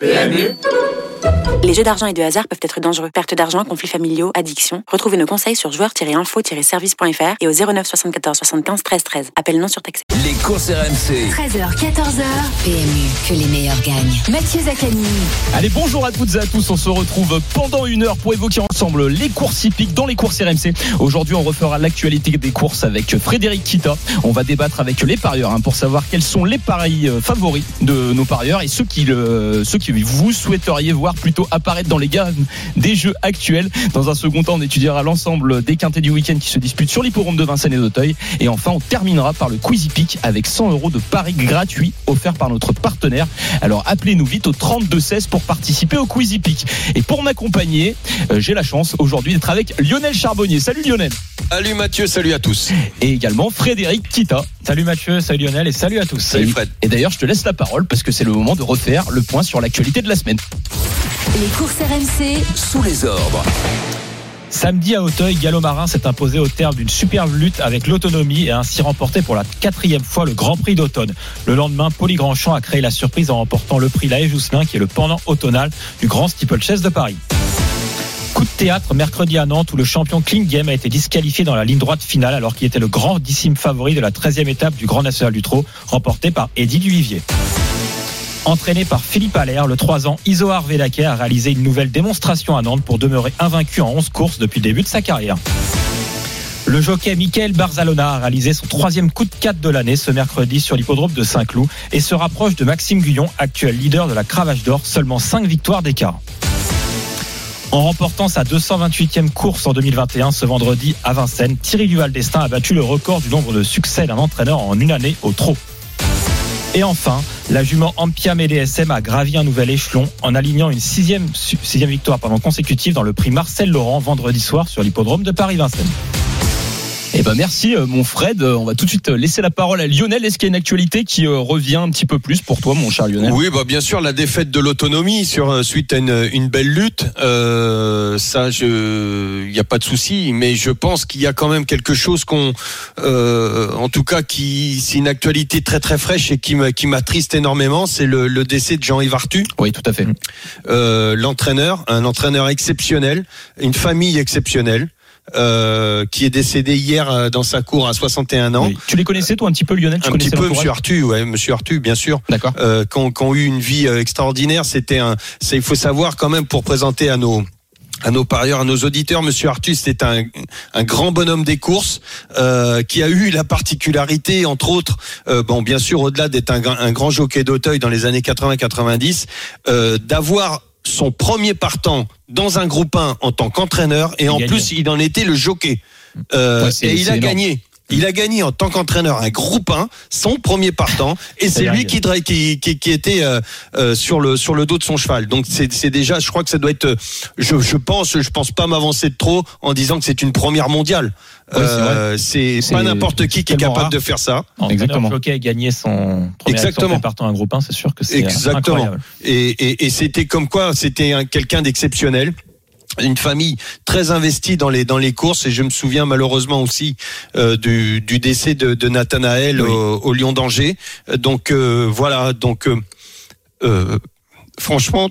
PMU Les jeux d'argent et de hasard peuvent être dangereux. Perte d'argent, conflits familiaux, addiction. Retrouvez nos conseils sur joueurs-info-service.fr et au 09 74 75 13 13. Appel non surtaxé. Les courses RMC. 13h, 14h, PMU, que les meilleurs gagnent. Mathieu Zaccani. Allez, bonjour à toutes et à tous. On se retrouve pendant une heure pour évoquer ensemble les courses hippiques dans les courses RMC. Aujourd'hui, on refera l'actualité des courses avec Frédéric Kita. On va débattre avec les parieurs hein, pour savoir quels sont les paris euh, favoris de nos parieurs et ceux qui, le, ceux qui vous souhaiteriez voir plutôt apparaître dans les gammes des jeux actuels. Dans un second temps, on étudiera l'ensemble des quintés du week-end qui se disputent sur l'hipporome de Vincennes et d'Auteuil. Et enfin, on terminera par le Quizy Peak avec 100 euros de paris gratuits offerts par notre partenaire. Alors appelez-nous vite au 3216 pour participer au Quizy Peak. Et pour m'accompagner, euh, j'ai la chance aujourd'hui d'être avec Lionel Charbonnier. Salut Lionel. Salut Mathieu, salut à tous. Et également Frédéric Kita. Salut Mathieu, salut Lionel et salut à tous. Salut Fred. Et d'ailleurs, je te laisse la parole parce que c'est le moment de refaire le point sur l'actualité de la semaine. Les courses RMC, Sous les ordres. Samedi à Auteuil, Gallo Marin s'est imposé au terme d'une superbe lutte avec l'autonomie et a ainsi remporté pour la quatrième fois le Grand Prix d'automne. Le lendemain, Poli Grandchamp a créé la surprise en remportant le prix Laë Jousselin qui est le pendant automnal du Grand Steeplechase de Paris. Coup de théâtre mercredi à Nantes où le champion Kling Game a été disqualifié dans la ligne droite finale alors qu'il était le grandissime favori de la 13e étape du Grand National du Trot remporté par Eddie Duvivier. Entraîné par Philippe Allaire, le 3 ans Isoar Vedake a réalisé une nouvelle démonstration à Nantes pour demeurer invaincu en 11 courses depuis le début de sa carrière. Le jockey Michael Barzalona a réalisé son troisième coup de 4 de l'année ce mercredi sur l'hippodrome de Saint-Cloud et se rapproche de Maxime Guyon, actuel leader de la Cravache d'Or, seulement 5 victoires d'écart. En remportant sa 228e course en 2021 ce vendredi à Vincennes, Thierry Duval d'Estaing a battu le record du nombre de succès d'un entraîneur en une année au trot. Et enfin, la jument Ampiam DSM a gravi un nouvel échelon en alignant une sixième, sixième victoire consécutive dans le prix Marcel Laurent vendredi soir sur l'hippodrome de Paris-Vincennes. Eh ben merci euh, mon Fred. Euh, On va tout de suite laisser la parole à Lionel. Est-ce qu'il y a une actualité qui euh, revient un petit peu plus pour toi, mon cher Lionel? Oui, bah bien sûr la défaite de l'autonomie sur euh, suite à une, une belle lutte. Euh, ça, je, il n'y a pas de souci, mais je pense qu'il y a quand même quelque chose qu'on, euh, en tout cas, qui, c'est une actualité très très fraîche et qui me- qui m'attriste énormément. C'est le, le décès de Jean-Yves Artu, Oui, tout à fait. euh, l'entraîneur, un entraîneur exceptionnel, une famille exceptionnelle. Euh, qui est décédé hier euh, dans sa cour à 61 ans. Oui. Tu les connaissais toi un petit peu Lionel Tu Un petit peu, Monsieur Artu, ouais, Monsieur Artu, bien sûr D'accord. euh, qui, ont, qui ont eu une vie euh, extraordinaire. C'était un, c'est, il faut savoir quand même pour présenter à nos à nos parieurs, à nos auditeurs, Monsieur Artus, c'était un, un grand bonhomme des courses euh, qui a eu la particularité, entre autres, euh, bon, bien sûr, au-delà d'être un, un grand jockey d'Auteuil dans les années 80-90, euh, d'avoir son premier partant dans un groupe 1 en tant qu'entraîneur et en plus il en était le jockey Euh, Ouais, et il a énorme. gagné. Il a gagné en tant qu'entraîneur un groupe 1, son premier partant, et c'est lui qui, dra- qui, qui, qui était euh, euh, sur le sur le dos de son cheval. Donc c'est déjà, je crois que ça doit être, je, je pense, je pense pas m'avancer de trop en disant que c'est une première mondiale. Ouais, c'est Euh, pas n'importe qui qui est capable rare. de faire ça. Entraîneur Exactement. Jockey a gagné son premier Exactement. Partant un groupe 1, c'est sûr que c'est euh, Exactement. incroyable. Et, et, et c'était comme quoi, c'était un- quelqu'un d'exceptionnel. Une famille très investie dans les dans les courses et je me souviens malheureusement aussi euh, du, du décès de, de Nathanaël Oui. au, au Lion d'Angers. Donc euh, voilà, donc euh, euh, franchement,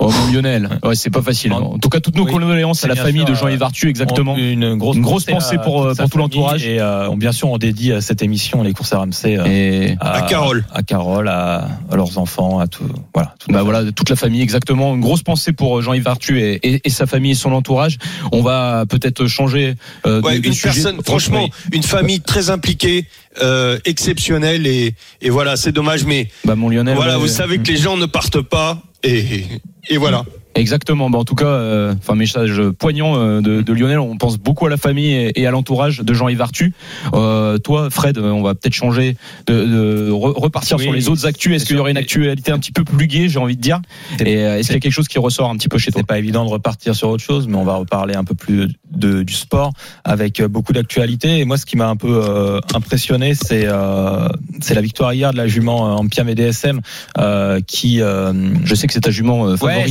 Oh mon Lionel, ouais, c'est pas facile. En tout cas, toutes nos Oui. condoléances à la famille sûr, de Jean-Yves euh, Artu, exactement. On- Une grosse, Une grosse pensée à pour, euh, pour tout l'entourage. Et euh, on- bien sûr, on dédie euh, cette émission, les courses RMC, euh, Et À Carole. à Carole, à, à leurs enfants, à tout. Voilà. toute bah la voilà, toute la famille, exactement. Une grosse pensée pour euh, Jean-Yves Artu et, et- et sa famille et son entourage. On va peut-être changer euh, de- ouais, de une sujet. personne, franchement, une famille très impliquée, euh, exceptionnelle et, et voilà, c'est dommage, mais Bah mon Lionel. voilà, ouais, vous savez que les gens ne partent pas et, et voilà. Exactement. Bah, en tout cas, euh, enfin message poignant euh, de, de Lionel. On pense beaucoup à la famille et, et à l'entourage de Jean-Yves Artu. Euh, toi, Fred, on va peut-être changer de, de re- repartir Oui, sur les autres actus. Est-ce qu'il y aurait une actualité un petit peu plus gaie, j'ai envie de dire Et euh, est-ce qu'il y a quelque chose qui ressort un petit peu chez toi C'est pas évident de repartir sur autre chose, mais on va reparler un peu plus de, du sport avec euh, beaucoup d'actualité. Et moi, ce qui m'a un peu euh, impressionné, c'est euh, c'est la victoire hier de la jument en Piam et DSM euh, qui. euh, Je sais que c'est ta jument ouais,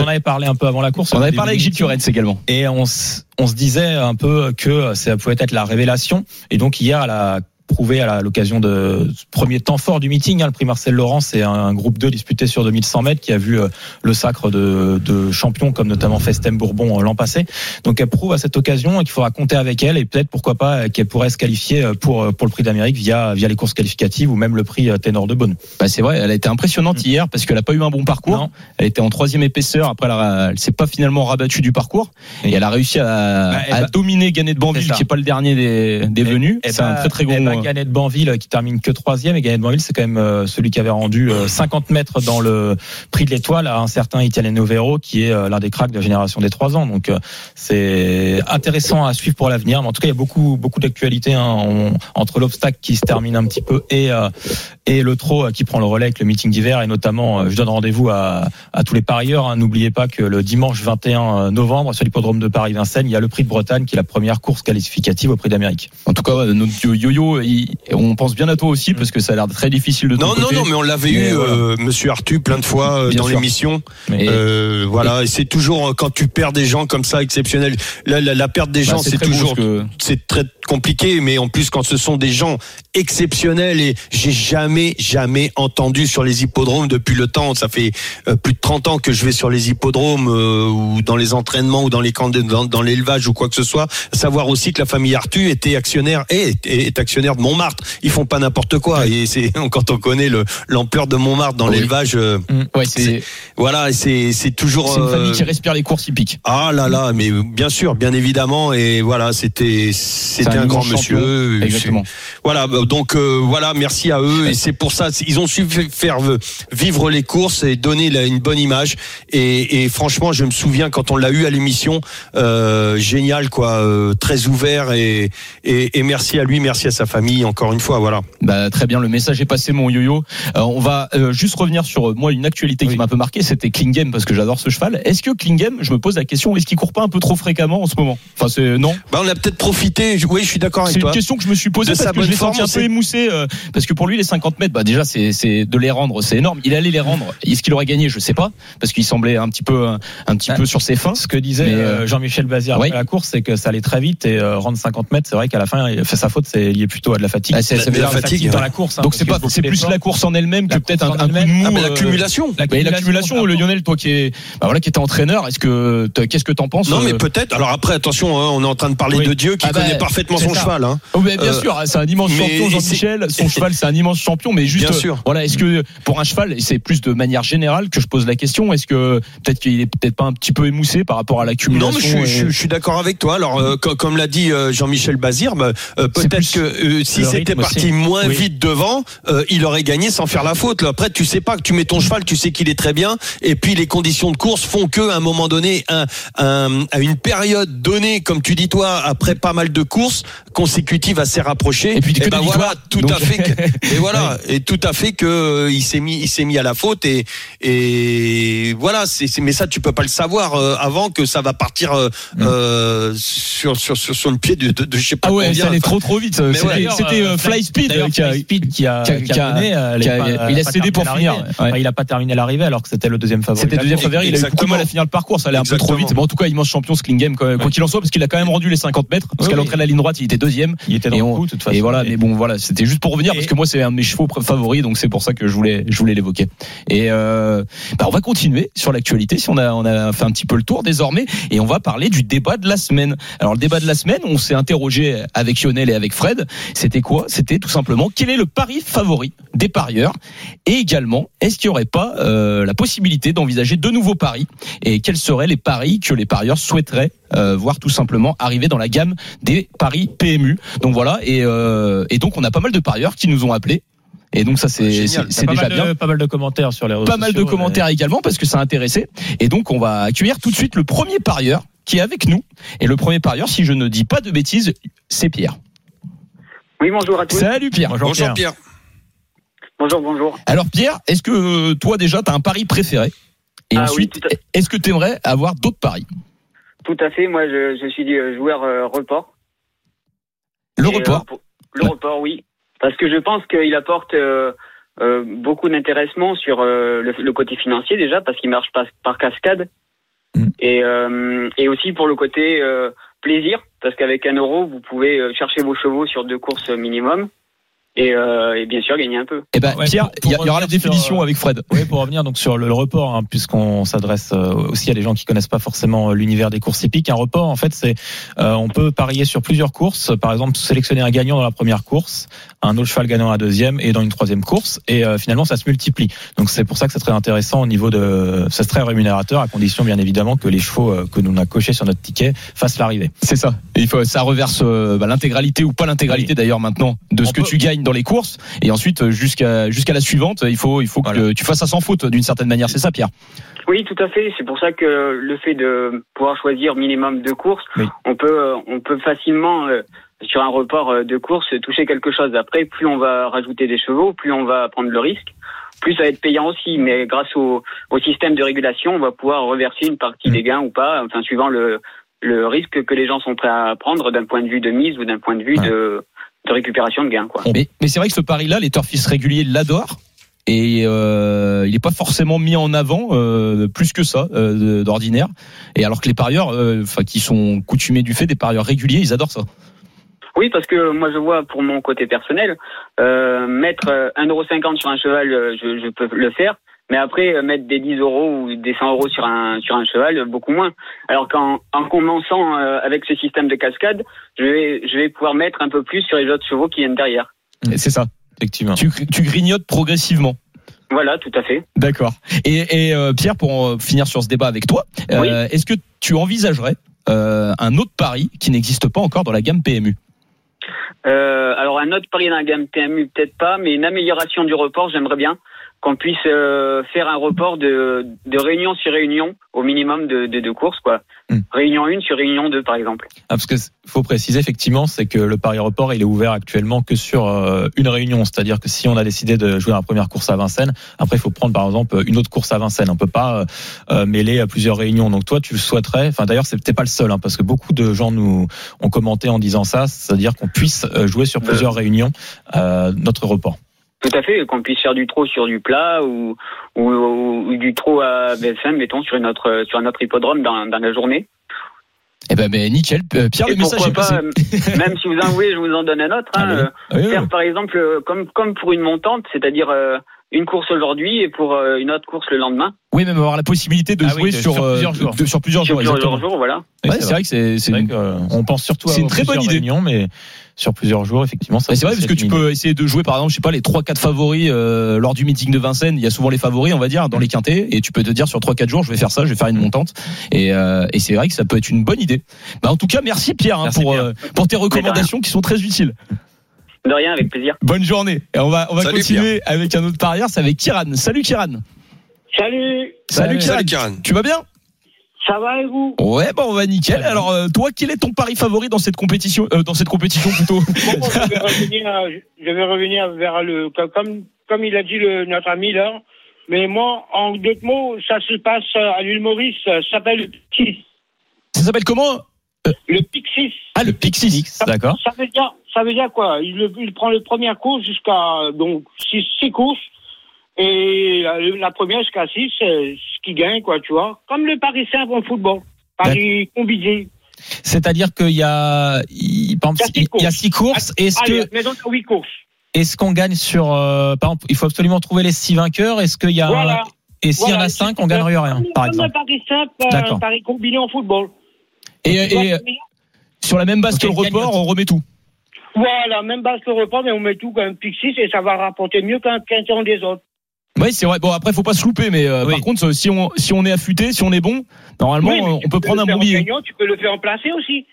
on en avait parlé un peu avant la course. on avait parlé avec Gilles également. Et on, on se disait un peu que ça pouvait être la révélation. Et donc hier, elle a prouvé à l'occasion de ce premier temps fort du meeting. Hein, le prix Marcel Laurent, c'est un, un groupe 2 disputé sur 2100 mètres qui a vu euh, le sacre de, de champions comme notamment Festem Bourbon euh, l'an passé. Donc elle prouve à cette occasion qu'il faudra compter avec elle et peut-être pourquoi pas qu'elle pourrait se qualifier euh, pour pour le prix d'Amérique via via les courses qualificatives ou même le prix Ténor de Beaune. Bah c'est vrai, elle a été impressionnante hier parce qu'elle a pas eu un bon parcours. Non. Elle était en troisième épaisseur. Après, elle, a- elle s'est pas finalement rabattue du parcours et elle a réussi à, Bah, elle à va- dominer Gannet de Banville, qui est pas le dernier des, des venus. Et C'est un bah, très très eh gros. Euh, de Banville qui termine que troisième et Gannet de Banville c'est quand même euh, celui qui avait rendu euh, 50 mètres dans le prix de l'étoile à un certain Italiano Vero qui est euh, l'un des cracks de la génération des trois ans. Donc euh, c'est intéressant à suivre pour l'avenir. Mais en tout cas il y a beaucoup beaucoup d'actualités hein, entre l'obstacle qui se termine un petit peu et euh, et le trot euh, qui prend le relais avec le meeting d'hiver et notamment euh, je donne rendez-vous à, à tous les parieurs. hein. N'oubliez pas que le dimanche 21 novembre sur l'hippodrome de Paris-Vincennes il y a le prix de Bretagne qui est la première course qualificative au prix d'Amérique. En tout cas, notre yo-yo, il- on pense bien à toi aussi parce que ça a l'air très difficile de Non, non, côté. non, mais on l'avait eu, voilà. euh, Monsieur Artu, plein de fois euh, dans l'émission. Euh, voilà, et c'est toujours quand tu perds des gens comme ça exceptionnels. La, la, la perte des Bah, gens, c'est toujours, que- c'est très compliqué, mais en plus quand ce sont des gens exceptionnels et j'ai jamais, jamais entendu sur les hippodromes depuis le temps. Ça fait euh, plus de 30 ans que je vais sur les hippodromes euh, ou dans les entraînements ou dans les camps de- dans, dans l'élevage ou quoi que ce soit. Savoir aussi que la famille Artu était actionnaire et est, est actionnaire de Montmartre. Ils font pas n'importe quoi et c'est quand on connaît le l'ampleur de Montmartre dans Oui. l'élevage. euh, Ouais, c'est voilà, c'est c'est toujours. c'est une famille euh, qui respire les courses hippiques. ah là là, mais bien sûr, bien évidemment, et voilà, c'était c'était un grand monsieur. Exactement. Voilà, bah, donc euh, voilà, merci à eux, et c'est pour ça, ils ont su faire vivre les courses et donner la- une bonne image. Et, et franchement, je me souviens quand on l'a eu à l'émission, euh, génial quoi, euh, très ouvert et, et et merci à lui, merci à sa famille, encore une fois, voilà. Bah, très bien, le message est passé, mon yo-yo. Euh, on va euh, juste revenir sur euh, moi une actualité qui m'a un peu marqué, c'était Klingem parce que j'adore ce cheval. Est-ce que Klingem, je me pose la question, est-ce qu'il court pas un peu trop fréquemment en ce moment? Enfin, c'est non? Bah on a peut-être profité. Oui, je suis d'accord avec C'est une toi. question que je me suis posée parce que je l'ai senti un peu émoussé euh, parce que pour lui les 50 mètres, bah déjà c'est c'est de les rendre, c'est énorme. Il allait les rendre. Est-ce qu'il aurait gagné? Je sais pas parce qu'il semblait un petit peu un petit Ah. peu sur ses fins. Ce que disait euh, euh, Jean-Michel Bazir oui. après la course, c'est que ça allait très vite et euh, rendre 50 mètres, c'est vrai qu'à la fin, il fait sa faute, c'est lié plutôt à de la fatigue. Ah, c'est- veut dire la fatigue, dans ouais. la course. hein, Donc c'est pas c'est plus la course en elle-même que La peut-être course un, coup de elle-même. mou. Ah, mais l'accumulation. Mais l'accumulation, le Lionel, toi qui est, bah voilà, qui était entraîneur, est-ce que qu'est-ce que t'en penses Non, mais peut-être. Alors après, attention, hein, on est en train de parler de Dieu qui Ah bah, connaît parfaitement son ça. cheval. Hein. Oh, mais bien Euh, sûr, c'est un immense champion, Jean-Michel. Son cheval, c'est un immense champion, mais juste, Bien sûr. voilà, est-ce que pour un cheval, et c'est plus de manière générale que je pose la question, est-ce que peut-être qu'il est peut-être pas un petit peu émoussé par rapport à l'accumulation Non, mais je, et- je, suis- je suis d'accord avec toi. Alors, euh, co- comme l'a dit euh, Jean-Michel Bazir, bah, euh, peut-être que si c'était parti aussi. moins Oui. vite devant, il aurait gagné sans faire la faute. Là. Après, tu sais pas que tu mets ton cheval, tu sais qu'il est très bien, et puis les conditions de course font que, à un moment donné, un, un- à une période donnée, comme tu dis toi, après pas mal de courses consécutives assez rapprochées, Et puis que eh ben victoires. voilà, tout Donc- à fait. que- et voilà, et tout à fait que euh, il s'est mis, il s'est mis à la faute et et voilà. C'est, c'est- mais ça, tu peux pas le savoir euh, avant que ça va partir euh, euh, sur, sur sur sur le pied de, de, de je sais pas Ah ouais, combien. ça allait Enfin, trop trop vite. Mais C'était ouais. Fly Speed qui a, qui qui il a cédé pour finir, il a pas terminé l'arrivée alors que c'était le deuxième favori. C'était deuxième favori, il a eu beaucoup de Exactement. mal à finir le parcours, ça allait un peu trop vite. Bon, en tout cas, immense champion ce Klingem, quoi quoi qu'il en soit, parce qu'il a quand même rendu les 50 mètres, parce l'entrée de la ligne droite, il était deuxième. Il était dans Et le on- coup, de toute façon. Et voilà, mais bon, voilà, c'était juste pour revenir, parce que moi, c'est un de mes chevaux favoris, donc c'est pour ça que je voulais, je voulais l'évoquer. Et euh, bah, on va continuer sur l'actualité, si on a, on a fait un petit peu le tour désormais, et on va parler du débat de la semaine. Alors, le débat de la semaine, on s'est interrogé avec Lionel et avec Fred. C'était quoi? C'était tout simplement quel est le pari favori des parieurs, et également, est-ce qu'il n'y aurait pas euh, la possibilité d'envisager de nouveaux paris, et quels seraient les paris que les parieurs souhaiteraient euh, voir tout simplement arriver dans la gamme des paris PMU. Donc voilà, et, euh, et donc on a pas mal de parieurs qui nous ont appelés. Et donc ça c'est déjà mal bien. de- Pas mal de commentaires sur les réseaux Pas mal de commentaires également parce que ça a intéressé. Et donc on va accueillir tout de suite le premier parieur qui est avec nous. Et le premier parieur, si je ne dis pas de bêtises, c'est Pierre. Oui, bonjour à tous. Salut Pierre. Bonjour, Bonjour Pierre. Pierre. Bonjour, bonjour. Alors Pierre, est-ce que toi déjà tu as un pari préféré? Et Ah ensuite, est-ce que tu aimerais avoir d'autres paris? Tout à fait. Moi, je, je suis euh, joueur euh, report. Le Et, report euh, pour- le report, oui. Parce que je pense qu'il apporte euh, euh, beaucoup d'intéressement sur euh, le, le côté financier déjà, parce qu'il marche par, par cascade. Mm. Et, euh, et aussi pour le côté euh, plaisir, parce qu'avec un euro, vous pouvez chercher vos chevaux sur deux courses minimum. Et, euh, et bien sûr gagner un peu. Eh ben, Ouais, Pierre, il y, aura la sur, définition euh, avec Fred. Oui, pour revenir donc sur le, le report, hein, puisqu'on s'adresse euh, aussi à des gens qui connaissent pas forcément euh, l'univers des courses hippiques. Un report, en fait, c'est euh, on peut parier sur plusieurs courses. Par exemple, sélectionner un gagnant dans la première course, un autre cheval gagnant dans la deuxième et dans une troisième course, et euh, finalement ça se multiplie. Donc c'est pour ça que c'est très intéressant au niveau de, c'est très rémunérateur à condition bien évidemment que les chevaux euh, que nous on a cochés sur notre ticket fassent l'arrivée. C'est ça. Et il faut, ça reverse euh, bah, l'intégralité ou pas l'intégralité d'ailleurs maintenant de ce que tu gagnes dans les courses. Et ensuite euh, jusqu'à jusqu'à la suivante, il faut il faut que tu fasses ça sans faute d'une certaine manière. C'est ça, Pierre? Oui, tout à fait. C'est pour ça que le fait de pouvoir choisir minimum deux courses, Oui. on peut euh, on peut facilement euh, sur un report de course toucher quelque chose. Après, plus on va rajouter des chevaux, plus on va prendre le risque, plus ça va être payant aussi. Mais grâce au, au système de régulation, on va pouvoir reverser une partie Mm. des gains ou pas, enfin suivant le le risque que les gens sont prêts à prendre d'un point de vue de mise ou d'un point de vue Ouais. de de récupération de gains quoi. Mais, mais c'est vrai que ce pari-là, les turfistes réguliers l'adorent. Et euh, il n'est pas forcément mis en avant euh, plus que ça euh, d'ordinaire. Et alors que les parieurs, enfin qui sont coutumés du fait des parieurs réguliers, ils adorent ça. Oui, parce que moi je vois pour mon côté personnel, mettre euh, 1,50€ sur un cheval, je, je peux le faire, mais après euh, mettre des 10 euros ou des 100 euros sur un sur un cheval, euh, beaucoup moins. Alors qu'en en commençant euh, avec ce système de cascade, je vais je vais pouvoir mettre un peu plus sur les autres chevaux qui viennent derrière. C'est ça. Effectivement. Tu, tu grignotes progressivement. Voilà, tout à fait. D'accord. Et, et euh, Pierre, pour finir sur ce débat avec toi, euh, est-ce que tu envisagerais euh, un autre pari qui n'existe pas encore dans la gamme PMU Euh, alors un autre pari dans la gamme PMU peut-être pas, mais une amélioration du report, j'aimerais bien qu'on puisse euh, faire un report de, de réunion sur réunion au minimum de, de, de courses quoi. Hmm. Réunion 1 sur réunion 2 par exemple. Ah, parce que faut préciser effectivement, c'est que le pari report il est ouvert actuellement que sur euh, une réunion, c'est-à-dire que si on a décidé de jouer la première course à Vincennes, après il faut prendre par exemple une autre course à Vincennes. On peut pas euh, euh, mêler à plusieurs réunions. Donc toi, tu le souhaiterais. Enfin d'ailleurs, c'est t'es pas le seul, hein, parce que beaucoup de gens nous ont commenté en disant ça, c'est-à-dire qu'on puisse euh, jouer sur plusieurs réunions euh, notre report. Tout à fait, qu'on puisse faire du trot sur du plat ou, ou, ou du trot à BFM, mettons, sur, une autre, sur un autre hippodrome dans, dans la journée. Eh ben, ben nickel. Euh, Pierre, Et le message est pas, euh, même si vous en voulez, je vous en donne un autre. hein, euh, oui, oui. faire par exemple, euh, comme, comme pour une montante, c'est-à-dire euh, une course aujourd'hui et pour euh, une autre course le lendemain. Oui, même avoir la possibilité de Ah jouer sur, sur euh, plusieurs jours. de- sur plusieurs Sur jours. plusieurs exactement. jours, voilà. Ouais, c'est vrai que c'est c'est une- que, euh, on pense surtout à c'est une très bonne idée. réunions, mais sur plusieurs jours, effectivement, ça. C'est vrai parce que tu peux essayer de jouer par exemple, je sais pas, les 3 4 favoris euh, lors du meeting de Vincennes, il y a souvent les favoris, on va dire, dans les quintés et tu peux te dire sur 3 4 jours, je vais faire ça, je vais faire une montante et, euh, et c'est vrai que ça peut être une bonne idée. Bah en tout cas, merci Pierre hein, Merci, pour Pierre. euh, pour tes recommandations qui sont très utiles. De rien, avec plaisir. Bonne journée. Et on va on va Salut, continuer avec un autre parieur, c'est avec Kiran. Salut Kiran. Salut, Salut, Kiran. Salut Karen. Tu vas bien? Ça va et vous? Ouais, bon, on va nickel. Alors euh, toi, quel est ton pari favori dans cette compétition euh, dans cette compétition plutôt? Bon, je, vais revenir, euh, je vais revenir vers le comme comme il a dit le, notre ami là. Mais moi, en d'autres mots, ça se passe à l'île Maurice. Ça s'appelle le Pixis. Ça s'appelle comment? Le Pixis. Ah, le Pixis. D'accord. Ça veut dire, ça veut dire quoi? Il, le- il prend le première course jusqu'à donc six, six courses et la, la première jusqu'à six, c'est ce qui gagne quoi, tu vois. Comme le Paris simple en football, Paris combiné. C'est-à-dire qu'il y a, il, par exemple, Il y a six il y a six courses. Est-ce Allez, que, mais donc huit courses. est-ce qu'on gagne sur, euh, par exemple, il faut absolument trouver les six vainqueurs. Est-ce qu'il y a, Voilà. et s'il y en Voilà, a cinq, on gagnerait rien, Comme par le exemple. Paris simple, euh. Paris combiné en football. Et, sur la même base que le report, on remet tout. Voilà, même base que le repas, mais on met tout comme Pixis et ça va rapporter mieux qu'un temps des autres. Oui, c'est vrai. Bon, après, faut pas se louper, mais euh, Oui. par contre, si on si on est affûté, si on est bon, normalement, Oui, on peut prendre un bon billet. gagnant, Tu peux le faire en placé aussi.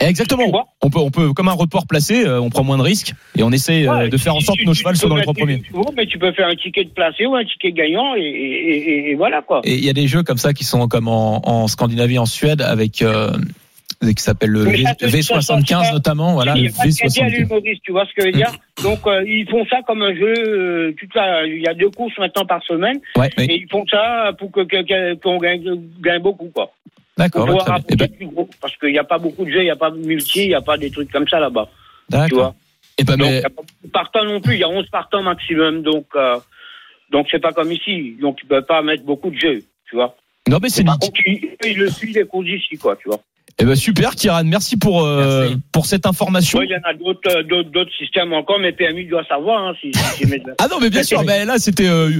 Exactement. On peut, on peut, comme un report placé, euh, on prend moins de risques et on essaie euh, Ouais, de faire en sorte tu- que nos peux soient dans les trois premiers. chevaux, Mais tu peux faire un ticket de placé ou un ticket gagnant et, et, et, et voilà quoi. Et il y a des jeux comme ça qui sont comme en, en Scandinavie, en Suède, avec euh, qui s'appelle le Mais V- ça, c'est- ça, ça, V75 ça, notamment. Voilà, il le n'y a pas de crédit à l'île V75. Maurice, tu vois ce que je veux dire Donc euh, ils font ça comme un jeu. euh, toute la- il y a deux courses maintenant par semaine Ouais, oui. et ils font ça pour que qu'on gagne, gagne beaucoup quoi. D'accord. Pour pouvoir. Eh plus gros, parce qu'il n'y a pas beaucoup de jeux, il n'y a pas de multi, il n'y a pas des trucs comme ça là-bas. Tu D'accord. vois Et ben, Donc, il mais n'y a pas de partants non plus, il y a 11 partants maximum, donc euh, donc c'est pas comme ici, donc tu peux pas mettre beaucoup de jeux, tu vois. non, mais c'est Par contre, il, il le suit les courses ici, quoi, tu vois. Eh ben super, Kiran. Merci pour euh, Merci. pour cette information. Il y en a d'autres, euh, d'autres, d'autres systèmes encore, mais PMU doit savoir hein, si, si Ah non, mais bien sûr. Ben là, c'était, euh,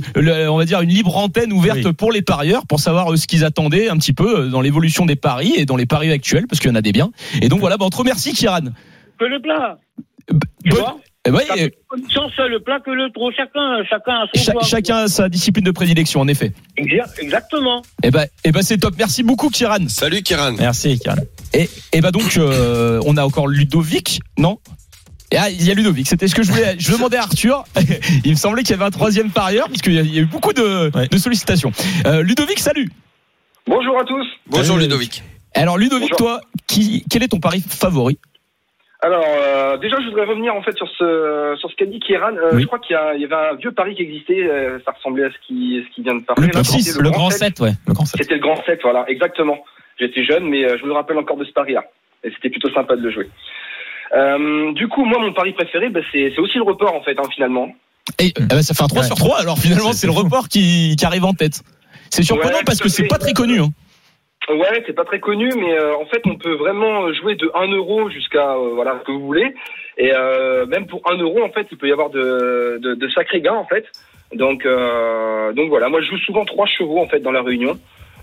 on va dire, une libre antenne ouverte Oui. pour les parieurs pour savoir euh, ce qu'ils attendaient un petit peu euh, dans l'évolution des paris et dans les paris actuels, parce qu'il y en a des biens. Et donc voilà, ben, on te remercie, Kiran. que le plat. Tu Bonne- vois Eh ben, Ça eh, fait une chance, le plat que le trop. Chacun, chacun a son cha- plat. chacun a sa discipline de prédilection, en effet. Exa- Exactement. Eh ben, eh ben, c'est top. Merci beaucoup, Kiran. Salut Kiran. Merci, Kiran. Et, et bah donc, euh, on a encore Ludovic, non? Ah, il y a Ludovic, c'était ce que je voulais. Je demandais à Arthur. Il me semblait qu'il y avait un troisième parieur, parce qu'il y, y a eu beaucoup de, Ouais. de sollicitations. Euh, Ludovic, salut. Bonjour à tous. Bonjour Ludovic. Alors Ludovic, Bonjour. toi, qui, quel est ton pari favori? Alors euh, déjà, je voudrais revenir en fait sur ce sur ce qu'a dit Kieran. Euh, Oui. Je crois qu'il y, a- il y avait un vieux pari qui existait. euh, ça ressemblait à ce qui ce qui vient de parler. Le là, c'était Le grand 7. 7, ouais. Le grand 7. C'était le grand 7, voilà, exactement. J'étais jeune, mais euh, je me rappelle encore de ce pari-là. Et c'était plutôt sympa de le jouer. Euh, du coup, moi, mon pari préféré, bah, c'est c'est aussi le report en fait, hein, finalement. Et eh ben, ça fait un 3 Ouais. sur 3, alors finalement C'est- le report qui, qui arrive en tête. C'est surprenant Ouais, parce que c'est pas très connu. Hein. Ouais, c'est pas très connu, mais euh, en fait, on peut vraiment jouer de 1 euro jusqu'à euh, voilà ce que vous voulez. Et euh, même pour 1 euro, en fait, il peut y avoir de, de, de sacrés gains, en fait. Donc, euh, donc voilà, moi, je joue souvent trois chevaux en fait dans la réunion.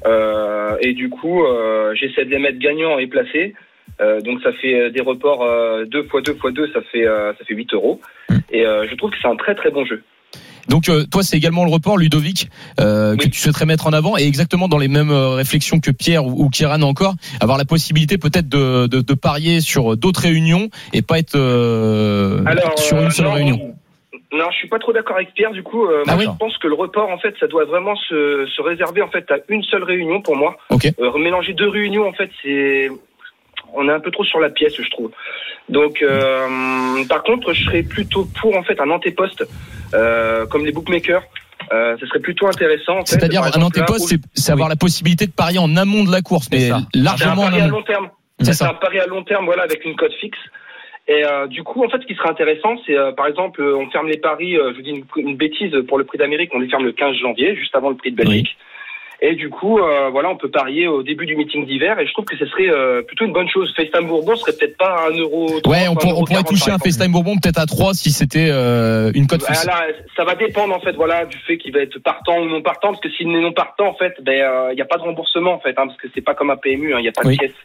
Euh, et du coup, euh, j'essaie de les mettre gagnants et placés. Euh, donc ça fait des reports euh, 2 x 2 x 2, ça fait ça fait 8 euros. Et euh, je trouve que c'est un très très bon jeu. Donc euh, toi c'est également le report Ludovic euh, que tu souhaiterais mettre en avant et exactement dans les mêmes euh, réflexions que Pierre ou, ou Kieran encore avoir la possibilité peut-être de, de, de parier sur d'autres réunions et pas être euh, sur une seule non, réunion. Non, je suis pas trop d'accord avec Pierre. Du coup, euh, Ah moi, oui. je pense que le report, en fait, ça doit vraiment se, se réserver en fait à une seule réunion pour moi. Ok. Euh, mélanger deux réunions, en fait, c'est on est un peu trop sur la pièce, je trouve. Donc, euh, par contre, je serais plutôt pour en fait un antéposte, euh, comme les bookmakers. Euh, ce serait plutôt intéressant. en fait. C'est-à-dire un antéposte c'est avoir la possibilité de parier en amont de la course mais ça. un largement en pari à long terme. C'est un pari à long terme, voilà, avec une cote fixe. Et euh, du coup, en fait, ce qui serait intéressant, c'est euh, par exemple, on ferme les paris. euh, je vous dis une, une bêtise pour le prix d'Amérique, on les ferme le 15 janvier, juste avant le prix de Belgique. Et du coup, euh, voilà, on peut parier au début du meeting d'hiver. Et je trouve que ce serait euh, plutôt une bonne chose. FaceTime Bourbon serait peut-être pas un euro. Ouais, on, pour- on pourrait 40, toucher un. FaceTime Bourbon peut-être à 3 si c'était euh, une cote fixe. Voilà, ça va dépendre en fait, voilà, du fait qu'il va être partant ou non partant, parce que s'il n'est non partant, en fait, ben, euh, il n'y a pas de remboursement en fait, hein, parce que c'est pas comme un PMU, hein, il n'y a pas Oui. de pièce.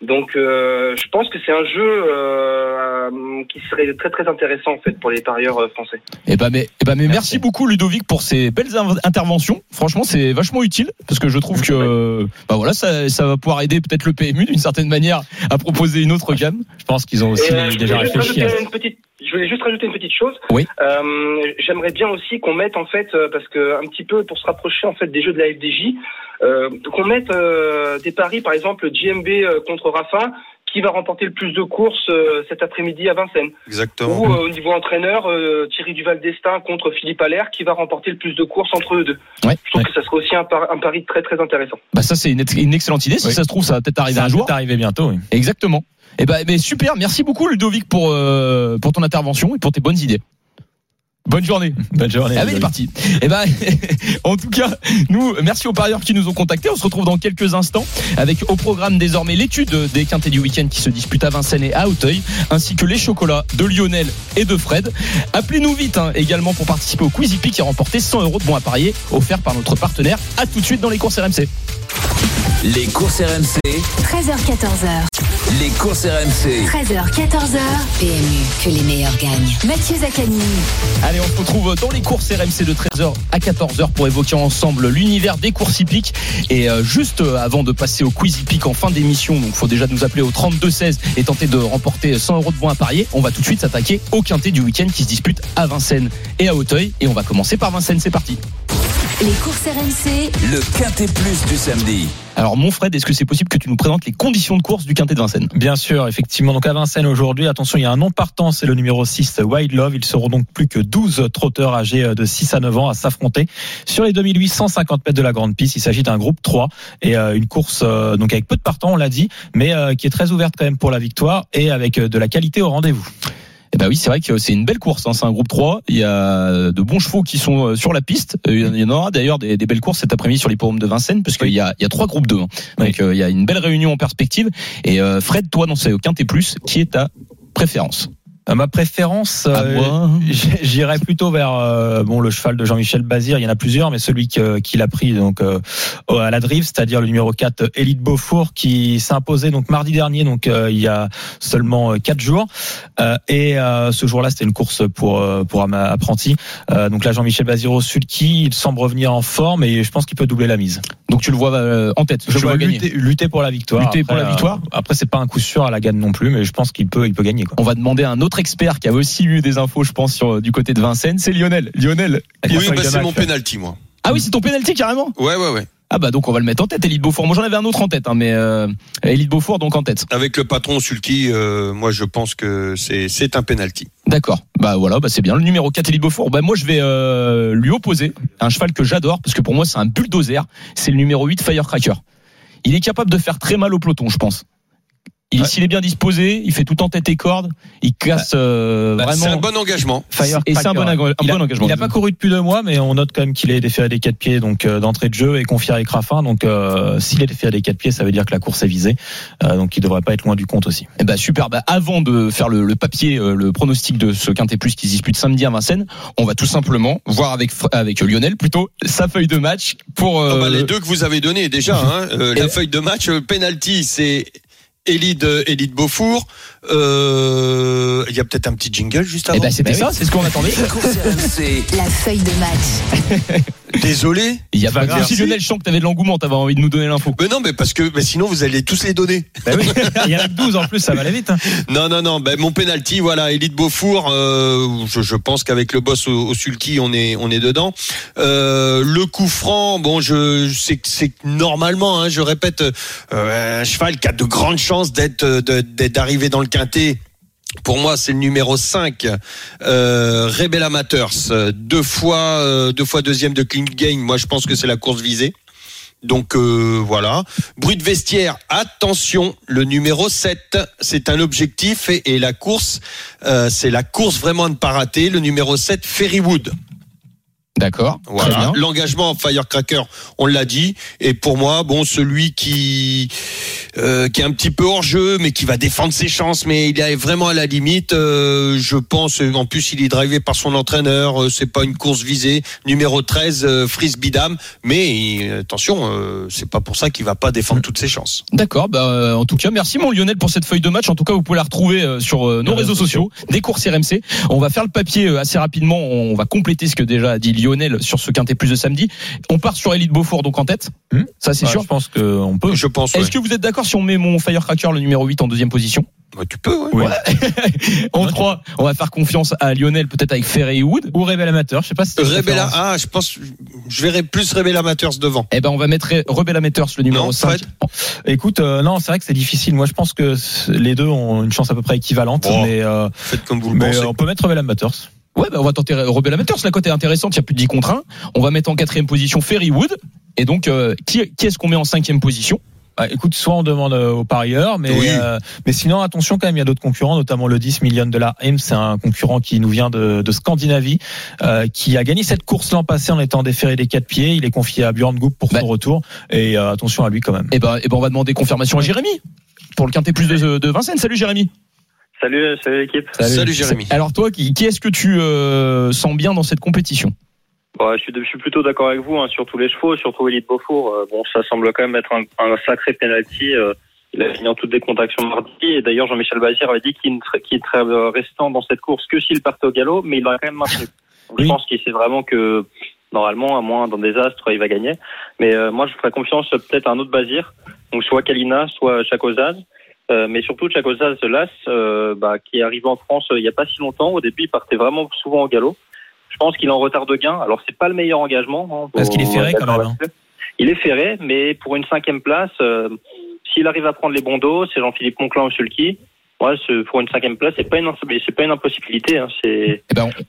Donc, euh, je pense que c'est un jeu euh, qui serait très très intéressant en fait pour les parieurs euh, français. Eh ben mais, eh ben mais merci. Merci. beaucoup Ludovic pour ces belles in- interventions. Franchement, c'est vachement utile parce que je trouve que bah voilà, ça, ça va pouvoir aider peut-être le PMU d'une certaine manière à proposer une autre gamme. Je pense qu'ils ont aussi Et, déjà réfléchi à rajouter une petite, je voulais juste rajouter une petite chose. Oui. Euh, J'aimerais bien aussi qu'on mette en fait, euh, parce que un petit peu pour se rapprocher en fait des jeux de la FDJ, euh, qu'on mette euh, des paris, par exemple JMB euh, contre Rafa, qui va remporter le plus de courses euh, cet après-midi à Vincennes. Exactement. Ou euh, au niveau entraîneur, euh, Thierry Duval d'Estaing contre Philippe Allaire, qui va remporter le plus de courses entre eux deux. Ouais. Je trouve Ouais. que ça serait aussi un, par- un pari très très intéressant. Bah ça c'est une, une excellente idée. Si Oui. ça se trouve, ça va peut-être arriver Ça un va jour. peut-être arriver bientôt, oui. Exactement. Eh ben mais super. Merci beaucoup Ludovic pour euh, pour ton intervention et pour tes bonnes idées. Bonne journée. Bonne journée. Ah, mais il est parti. Eh ben, en tout cas, nous, merci aux parieurs qui nous ont contactés. On se retrouve dans quelques instants avec au programme désormais l'étude des quintés du week-end qui se disputent à Vincennes et à Auteuil, ainsi que les chocolats de Lionel et de Fred. Appelez-nous vite hein, également pour participer au Quizy Peak et remporter 100 euros de bons à parier offerts par notre partenaire. À tout de suite dans les courses RMC. Les courses RMC, 13h14h. les courses RMC. 13h, 14h. PMU, que les meilleurs gagnent. Mathieu Zaccani. Allez, on se retrouve dans les courses RMC de 13h à 14h pour évoquer ensemble l'univers des courses hippiques. Et euh, juste euh, avant de passer au quiz hippique en fin d'émission, donc faut déjà nous appeler au 32-16 et tenter de remporter 100 euros de bons à parier. On va tout de suite s'attaquer au quintet du week-end qui se dispute à Vincennes et à Auteuil. Et on va commencer par Vincennes, c'est parti. Les courses RMC. Le Quintet Plus du samedi. Alors mon Fred, est-ce que c'est possible que tu nous présentes les conditions de course du quintet de Vincennes? Bien sûr, effectivement. Donc à Vincennes aujourd'hui, attention, il y a un non partant, c'est le numéro 6, Wild Love. Ils seront donc plus que 12 trotteurs âgés de 6 à 9 ans à s'affronter sur les 2850 mètres de la grande piste. Il s'agit d'un groupe 3 et euh, une course euh, donc avec peu de partants, on l'a dit, mais euh, qui est très ouverte quand même pour la victoire et avec euh, de la qualité au rendez-vous. Eh bah oui, c'est vrai que c'est une belle course. hein. C'est un groupe 3. Il y a de bons chevaux qui sont euh, sur la piste. Euh, Il y en aura d'ailleurs des, des belles courses cet après-midi sur l'hippodrome de Vincennes, parce qu'il y a, il y a trois groupes 2. Donc euh, il y a une belle réunion en perspective. Et euh, Fred, toi, dans ce Quintet Plus, qui est ta préférence? Ma préférence, euh, j'irais plutôt vers euh, bon le cheval de Jean-Michel Bazir. Il y en a plusieurs, mais celui qu'il a pris donc euh, à la drive, c'est-à-dire le numéro 4 Élite Beaufour, qui s'est imposé donc mardi dernier, donc euh, il y a seulement euh, quatre jours. Euh, et euh, ce jour-là, c'était une course pour euh, pour un apprenti. Euh, donc là, Jean-Michel Bazir au sulky, il semble revenir en forme et je pense qu'il peut doubler la mise. Donc tu le vois euh, en tête. Je tu le vois vois gagner. lutter, lutter pour la victoire. Lutter pour la euh, victoire après, c'est pas un coup sûr à la gagne non plus, mais je pense qu'il peut il peut gagner. Quoi. On va demander à un autre expert qui a aussi eu des infos, je pense, sur, du côté de Vincennes. C'est Lionel. Lionel. Oui, bah, c'est mon penalty, moi. Ah oui, c'est ton penalty carrément? Ouais, ouais, ouais. Ah bah donc on va le mettre en tête, Elite Beaufort. Moi j'en avais un autre en tête, hein, mais euh, Elite Beaufort donc en tête. Avec le patron Sulky, euh, moi je pense que c'est c'est un penalty. D'accord. Bah voilà, bah c'est bien. Le numéro 4 Elite Beaufort. Bah moi je vais euh, lui opposer un cheval que j'adore parce que pour moi c'est un bulldozer. C'est le numéro 8 Firecracker. Il est capable de faire très mal au peloton, je pense. Il, S'il est bien disposé, il fait tout en tête et corde, il casse euh, Bah, vraiment. c'est un bon engagement. Et c'est un bon, un il a, bon engagement. Il n'a pas couru depuis deux mois, mais on note quand même qu'il est défait à des quatre pieds, donc euh, d'entrée de jeu et confié avec Raffin. Donc euh, s'il est défait à des quatre pieds, ça veut dire que la course est visée. Euh, donc il devrait pas être loin du compte aussi. Eh ben super. Bah, avant de faire le, le papier, euh, le pronostic de ce quintet plus qui se dispute samedi à Vincennes, on va tout simplement voir avec avec Lionel plutôt sa feuille de match pour. euh, Ah bah, les deux que vous avez donnés déjà. Hein, euh, la feuille de match, euh, penalty, c'est Elite, euh, Elite Beaufour. Euh, Il y a peut-être un petit jingle juste avant. Eh ben c'était ça, c'est ce qu'on attendait. La feuille de match. Désolé. Il y a pas grave. souci, Lionel. Je sens que t'avais de l'engouement, t'avais envie de nous donner l'info. Mais non, mais parce que mais sinon vous allez tous les donner. Bah oui, il y en a que 12 en plus, ça va aller vite. hein. Non, non, non. Ben, mon penalty, voilà, Elite Beaufour. Euh, je, je pense qu'avec le boss au, au sulky, on est, on est dedans. Euh, le coup franc, bon, je, c'est que normalement, hein, je répète, euh, un cheval qui a de grandes chances d'être d'arriver dans le quintet. Pour moi, c'est le numéro 5, euh, Rebel Amateurs, deux fois, euh, deux fois deuxième de Clean Game. Moi, je pense que c'est la course visée. Donc euh, voilà. Bruit de vestiaire, attention, le numéro 7, c'est un objectif et, et la course, euh, c'est la course vraiment à ne pas rater. Le numéro 7, Ferrywood. D'accord. Voilà. L'engagement Firecracker, on l'a dit. Et pour moi, bon, celui qui euh, qui est un petit peu hors jeu, mais qui va défendre ses chances, mais il est vraiment à la limite. euh, je pense. En plus, il est drivé par son entraîneur. euh, c'est pas une course visée. Numéro 13, euh, Frisbee Dame. Mais euh, attention, euh, c'est pas pour ça qu'il va pas défendre toutes ses chances. D'accord. Bah, euh, en tout cas, merci mon Lionel pour cette feuille de match. En tout cas, vous pouvez la retrouver euh, sur euh, nos réseaux sociaux, des courses RMC. On va faire le papier euh, assez rapidement. On va compléter ce que déjà a dit Lionel sur ce quintet plus de samedi. On part sur Elite Beaufort donc en tête. Hmm. Ça c'est Ouais, sûr. Je pense qu'on peut. Je pense. ouais. Est-ce que vous êtes d'accord si on met mon Firecracker le numéro 8 en deuxième position? Ouais, tu peux. ouais. Oui. En 3, on va faire confiance à Lionel peut-être avec Ferré et Wood. Ou Rebel Amateur, je sais pas si préférence. ah, je pense, je verrai plus Rebel Amateurs devant. Eh ben on va mettre Rebel Amateurs le numéro Non, 5. Fred Écoute, euh, non, c'est vrai que c'est difficile. Moi, je pense que les deux ont une chance à peu près équivalente, mais, euh, Faites comme vous le mais pensez. euh, on peut mettre Rebel Amateurs. Ouais, bah on va tenter Rebel Amateurs. La cote est intéressante, il y a plus de 10 contre 1. On va mettre en quatrième position Ferrywood. Et donc, euh, qui, qui est-ce qu'on met en cinquième position? Bah, écoute, soit on demande euh, aux parieurs, mais Oui. euh, mais sinon attention quand même, il y a d'autres concurrents, notamment le 10 million de la M, c'est un concurrent qui nous vient de, de Scandinavie, euh, qui a gagné cette course l'an passé en étant déféré des quatre pieds. Il est confié à Björn Goop pour Bah. son retour et euh, attention à lui quand même. Eh ben, eh ben on va demander confirmation à Jérémy pour le quintet plus de, de Vincennes. Salut Jérémy. Salut, salut l'équipe. Salut, Jérémy. Alors toi, qui, qui est-ce que tu euh, sens bien dans cette compétition? Bon, je, suis, je suis plutôt d'accord avec vous hein, sur tous les chevaux, surtout Elite Beaufour. Euh, bon, ça semble quand même être un, un sacré penalty. euh, il a fini en toute décontraction mardi. Et d'ailleurs, Jean-Michel Bazir avait dit qu'il ne serait, euh, restant dans cette course que s'il partait au galop, mais il l'aurait quand même maintenu. Donc, Oui. Je pense qu'il sait vraiment que normalement, à moins d'un désastre, il va gagner. Mais euh, moi, je ferais confiance euh, peut-être à un autre Bazir, donc soit Kalina, soit Chakozaz. Euh, mais surtout Chakozaz Las, euh, bah, qui est arrivé en France euh, il n'y a pas si longtemps. Au début, il partait vraiment souvent au galop. Je pense qu'il est en retard de gain. Alors, c'est pas le meilleur engagement. hein, Parce qu'il est ferré, quand même, hein. Il est ferré, mais pour une cinquième place, euh, s'il arrive à prendre les bons dos, c'est Jean-Philippe Monclin au sulky. Ouais, pour une cinquième place, c'est pas une, c'est pas une impossibilité. Hein, c'est Eh ben, on-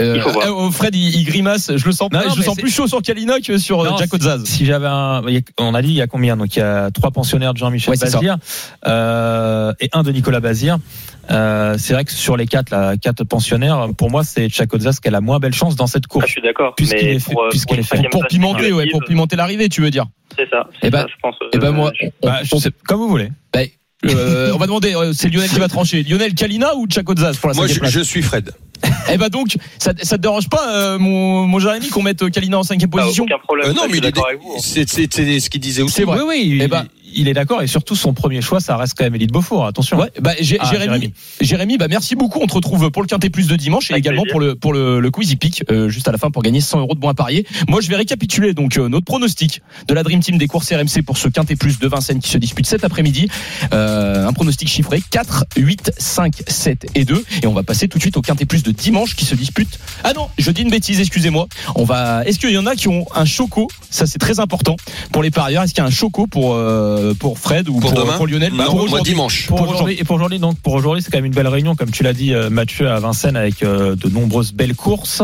euh, Il faut voir. euh, Fred, il, il grimace. Je le sens, Non, pas- non, je le mais sens c'est- plus chaud sur Kalina que sur euh, Non, Jack Ozzaz. Si j'avais un, on a dit il y a combien Donc il y a trois pensionnaires de Jean-Michel Ouais. Bazir euh, et un de Nicolas Bazir. Euh, c'est vrai que sur les quatre, la quatre pensionnaires, pour moi, c'est Chakozas qui a la moins belle chance dans cette Ah, course. je suis d'accord. Puisqu'il mais est fait- pour, pour Pour pimenter, ouais, consécutive, pour pimenter l'arrivée, tu veux dire C'est ça. Eh c'est ben- je pense. Eh ben moi, on- Bah, je sais- comme vous voulez. Euh, on va demander, euh, c'est Lionel qui va trancher. Lionel Kalina ou Chakozas pour la Moi, cinquième je, place je suis Fred. Eh ben donc, ça, ça te dérange pas, euh, mon, mon Jérémy, qu'on mette Kalina en cinquième Ah, position aucun problème. Euh, non, ça, mais il est, d'accord avec vous. hein. c'est c'est- c'est ce qu'il disait aussi. C'est vrai. Oui. Eh ben- il est d'accord et surtout son premier choix, ça reste quand même Elite Beaufort. Attention. Ouais, bah, Ah, Jérémy, Jérémy. Jérémy, bah, merci beaucoup. On te retrouve pour le Quintet Plus de dimanche et Avec également plaisir. pour le, pour le, le quiz hippique, euh, juste à la fin pour gagner 100 euros de bons à parier. Moi, je vais récapituler donc euh, notre pronostic de la Dream Team des courses RMC pour ce Quintet Plus de Vincennes qui se dispute cet après-midi. Euh, un pronostic chiffré 4, 8, 5, 7 et 2. Et on va passer tout de suite au Quintet Plus de dimanche qui se dispute. Ah non, je dis une bêtise, excusez-moi. On va. Est-ce qu'il y en a qui ont un choco? Ça, c'est très important pour les parieurs. Est-ce qu'il y a un choco pour euh, pour Fred ou Pour pour, demain pour Lionel Non, Bah, pour moi dimanche. Pour Pour aujourd'hui et pour aujourd'hui donc pour aujourd'hui c'est quand même une belle réunion comme tu l'as dit euh, Mathieu à Vincennes avec euh, de nombreuses belles courses.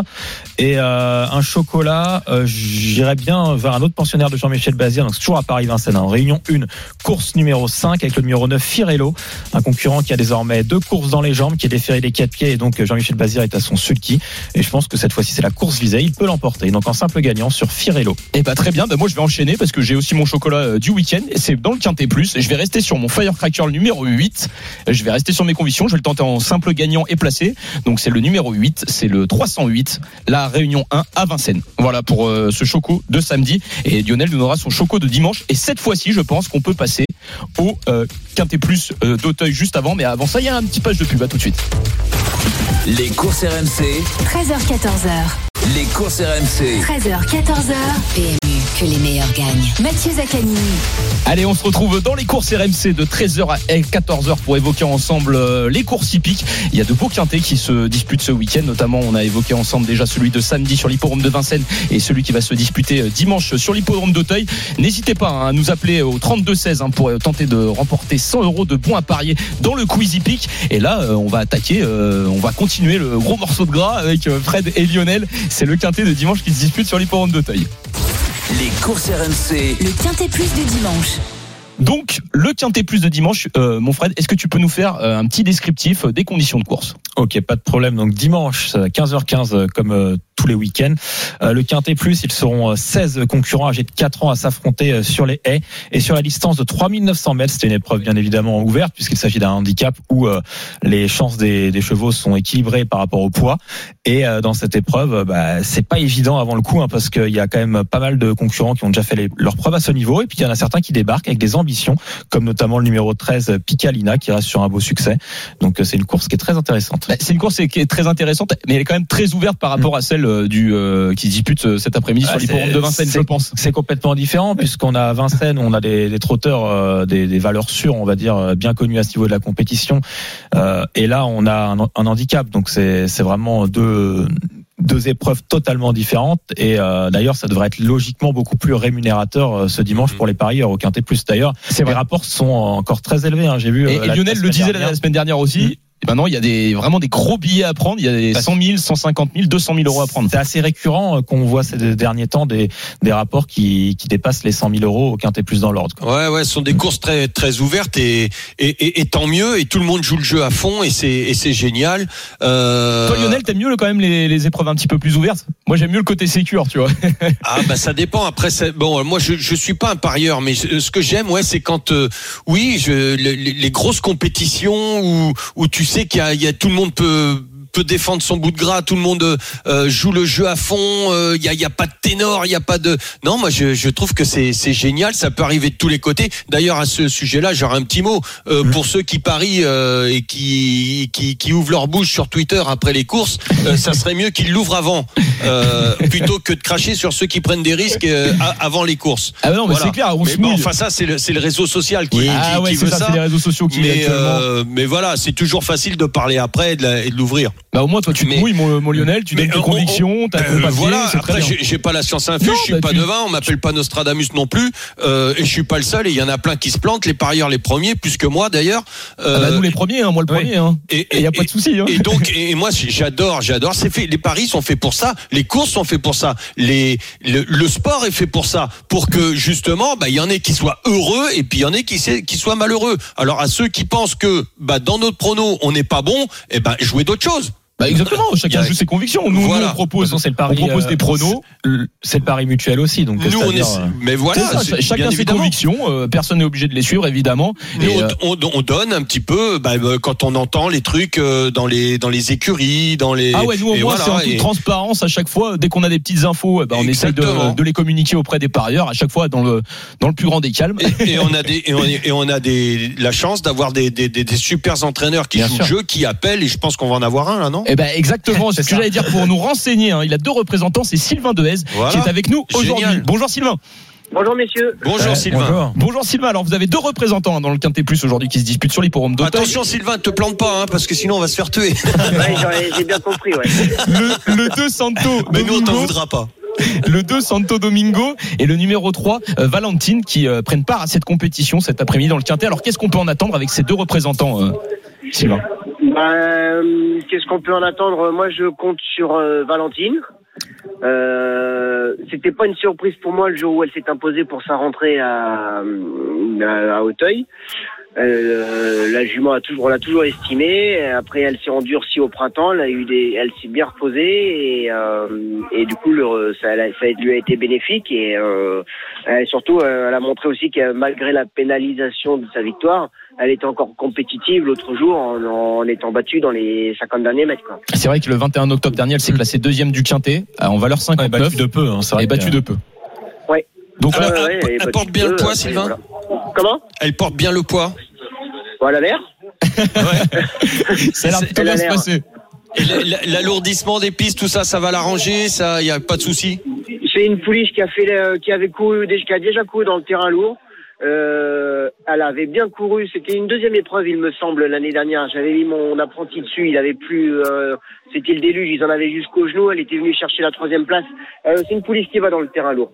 Et euh, un chocolat euh, j'irais bien vers un autre pensionnaire de Jean-Michel Bazir. Donc c'est toujours à Paris Vincennes en réunion 1 course numéro 5 avec le numéro 9 Firello. Un concurrent qui a désormais deux courses dans les jambes qui est déféré des quatre pieds. Et donc euh, Jean-Michel Bazir est à son sulky. Et je pense que cette fois-ci c'est la course visée. Il peut l'emporter. Donc en simple gagnant sur Firello. Eh bah très bien, bah moi je vais enchaîner parce que j'ai aussi mon chocolat euh, du week-end. Et c'est dans le Quintet Plus. Je vais rester sur mon Firecracker le numéro 8. Je vais rester sur mes convictions, je vais le tenter en simple gagnant et placé. Donc c'est le numéro 8, c'est le 308, la réunion 1 à Vincennes. Voilà pour euh, ce choco de samedi et Lionel nous donnera son choco de dimanche et cette fois-ci, je pense qu'on peut passer au euh, Quintet Plus euh, d'Auteuil juste avant mais avant ça, il y a un petit page de pub à tout de suite. Les courses RMC, 13h14h. Les courses RMC. 13h14h. PMU, que les meilleurs gagnent. Mathieu Zaccani. Allez, on se retrouve dans les courses RMC de 13h à 14h pour évoquer ensemble euh, les courses hippiques. Il y a de beaux quintés qui se disputent ce week-end. Notamment, on a évoqué ensemble déjà celui de samedi sur l'hippodrome de Vincennes et celui qui va se disputer euh, dimanche sur l'hippodrome d'Auteuil. N'hésitez pas hein, à nous appeler au 32-16 hein, pour euh, tenter de remporter 100 euros de bons à parier dans le quiz hippique. Et là, on va attaquer, on va continuer le gros morceau de gras avec Fred et Lionel. C'est le quintet de dimanche qui se dispute sur l'hippodrome d'Auteuil. Les courses RMC, Le quintet plus du dimanche. Donc, le quintet plus de dimanche, euh, mon Fred, est-ce que tu peux nous faire euh, un petit descriptif euh, des conditions de course? Ok, pas de problème. Donc dimanche, c'est à 15h15 euh, comme euh, tous les week-ends. Euh, le Quintet Plus, ils seront euh, 16 concurrents âgés de 4 ans à s'affronter sur les haies et sur la distance de 3900 mètres. C'est une épreuve bien évidemment ouverte puisqu'il s'agit d'un handicap où les chances des, des chevaux sont équilibrées par rapport au poids. Et dans cette épreuve, bah, c'est pas évident avant le coup hein, parce qu'il y a quand même pas mal de concurrents qui ont déjà fait les- leurs preuves à ce niveau et puis il y en a certains qui débarquent avec des ambitions comme notamment le numéro 13 Picalina qui reste sur un beau succès. Donc euh, c'est une course qui est très intéressante. Bah, C'est une course qui est très intéressante, mais elle est quand même très ouverte par rapport à celle euh, du euh, qui se dispute euh, cet après-midi Ah, sur l'hippodrome de Vincennes, je pense. C'est complètement différent puisqu'on a Vincennes, on a des, des trotteurs, euh, des, des valeurs sûres, on va dire, euh, bien connus à ce niveau de la compétition. Euh, et là, on a un, un handicap, donc c'est vraiment deux deux épreuves totalement différentes. Et euh, d'ailleurs ça devrait être logiquement beaucoup plus rémunérateur euh, ce dimanche pour les parieurs au Quintet Plus. D'ailleurs les rapports sont encore très élevés hein. j'ai vu Et, euh, et Lionel le disait la, semaine dernière aussi. Et maintenant, il y a des vraiment des gros billets à prendre. Il y a des Parce- 100 000, 150 000, 200 000 euros à prendre. C'est assez récurrent euh, qu'on voit ces derniers temps des, des rapports qui, qui dépassent les 100 000 euros au Quintet Plus dans l'ordre. quoi. Ouais, ouais, ce sont des courses très très ouvertes et et, et, et tant mieux et tout le monde joue le jeu à fond et c'est et c'est génial. Euh, Toi, Lionel, t'aimes mieux quand même les, les épreuves un petit peu plus ouvertes? Moi, j'aime mieux le côté sécure, tu vois. Ah bah ça dépend. Après, c'est- bon, moi je je suis pas un parieur, mais je- ce que j'aime, ouais, c'est quand euh, oui, je, les, les grosses compétitions où où tu sais qu'il y a tout le monde peut peut défendre son bout de gras, tout le monde euh, joue le jeu à fond, euh, il y, a, il y a pas de ténor, il y a pas de non, moi je, je trouve que c'est c'est génial, ça peut arriver de tous les côtés. D'ailleurs à ce sujet-là, j'aurais un petit mot euh, pour ceux qui parient euh, et qui, qui qui ouvrent leur bouche sur Twitter après les courses, euh, ça serait mieux qu'ils l'ouvrent avant euh, plutôt que de cracher sur ceux qui prennent des risques euh, a- avant les courses. Ah, bah non, mais Voilà. c'est clair, on Mais se bon, enfin ça c'est le c'est le réseau social qui, qui, ah ouais, qui veut ça, ça. c'est les réseaux sociaux qui mais, euh, mais voilà, c'est toujours facile de parler après et de l'ouvrir. Bah au moins toi tu te Mais- mouilles mon, mon Lionel, tu donnes tes on- on- convictions, t'as ton Euh, voilà. Après, j'ai pas la science infuse, Non, je suis bah, pas tu- devin, on m'appelle pas Nostradamus non plus, euh, et je suis pas le seul. Et il y en a plein qui se plantent, les parieurs les premiers, plus que moi d'ailleurs. Ah bah, Euh, nous les premiers, hein, moi le oui. premier. Hein. et Et y a pas de souci. Hein. Et donc, et moi, j'adore, j'adore. C'est fait. Les paris sont faits pour ça. Les courses sont faits pour ça. Les, le, le sport est fait pour ça, pour que justement, bah, il y en ait qui soient heureux et puis il y en ait qui, qui soient malheureux. Alors à ceux qui pensent que, bah, dans notre prono, on n'est pas bon, eh ben, jouez d'autres choses. Bah exactement, chacun joue ses convictions. Nous, Voilà. nous, on propose, façon, c'est le on pari. propose euh, des pronos. c'est- le pari mutuel aussi. Donc, Nous, on est. euh, Mais voilà. C'est ça, c'est- chacun ses évidemment. convictions, euh, personne n'est obligé de les suivre évidemment. Et, euh, on, on- on donne un petit peu bah, quand on entend les trucs dans les dans les écuries, dans les. Ah ouais, nous au moins voilà, c'est en toute et- transparence à chaque fois. Dès qu'on a des petites infos, eh ben, on essaye Exactement. de, de les communiquer auprès des parieurs à chaque fois dans le dans le plus grand des calmes. et, et on a des et on, et on a des la chance d'avoir des, des, des, des super entraîneurs qui Bien jouent le jeu, qui appellent et je pense qu'on va en avoir un là, non? Eh ben exactement, c'est ce que j'allais dire pour nous renseigner. hein. Il a deux représentants, c'est Sylvain Dehez Voilà. qui est avec nous aujourd'hui. Bonjour Sylvain. Bonjour messieurs. Bonjour ouais, Sylvain. bonjour. Bonjour Sylvain. Alors vous avez deux représentants hein, dans le Quintet Plus aujourd'hui qui se disputent sur l'hipporome d'Auteuil. Attention Sylvain, te plante pas hein, parce que sinon on va se faire tuer. Ouais, J'ai bien compris, ouais. Le, le 2 Santo Mais nous on t'en Domingo, voudra pas. le 2 Santo Domingo et le numéro 3 euh, Valentine qui euh, prennent part à cette compétition cet après-midi dans le Quintet. Alors qu'est-ce qu'on peut en attendre avec ces deux représentants euh, Sylvain? Euh, Qu'est-ce qu'on peut en attendre? Moi, je compte sur euh, Valentine. Euh, C'était pas une surprise pour moi le jour où elle s'est imposée pour sa rentrée à, à, à Auteuil. Euh, la jument a toujours, on l'a toujours estimée. Après, elle s'est endurcie au printemps. Elle a eu des, elle s'est bien reposée et, euh, et du coup, le, ça, elle a- ça lui a été bénéfique et, euh, et surtout, euh, elle a montré aussi que malgré la pénalisation de sa victoire, elle était encore compétitive l'autre jour en, en étant battue dans les 50 derniers mètres. Quoi. C'est vrai que le 21 octobre dernier, elle s'est classée deuxième du Quintet euh, en valeur ouais, 59 battu de peu. Hein, vrai et battue de peu. Donc là, Ah, Ouais, ouais, elle- elle porte de bien le poids, Sylvain voilà. Comment? Elle porte bien le poids. Voilà l'air ça a l'air bien se passer. L'alourdissement des pistes, tout ça, ça va l'arranger, ça, y a pas de souci. C'est une pouliche qui a fait, le- qui avait couru, qui a déjà couru dans le terrain lourd. Euh, elle avait bien couru. C'était une deuxième épreuve, il me semble, l'année dernière. J'avais mis mon apprenti dessus. Il avait plus. euh, C'était le déluge. Ils en avaient jusqu'au genou. Elle était venue chercher la troisième place. Euh, c'est une pouliche qui va dans le terrain lourd.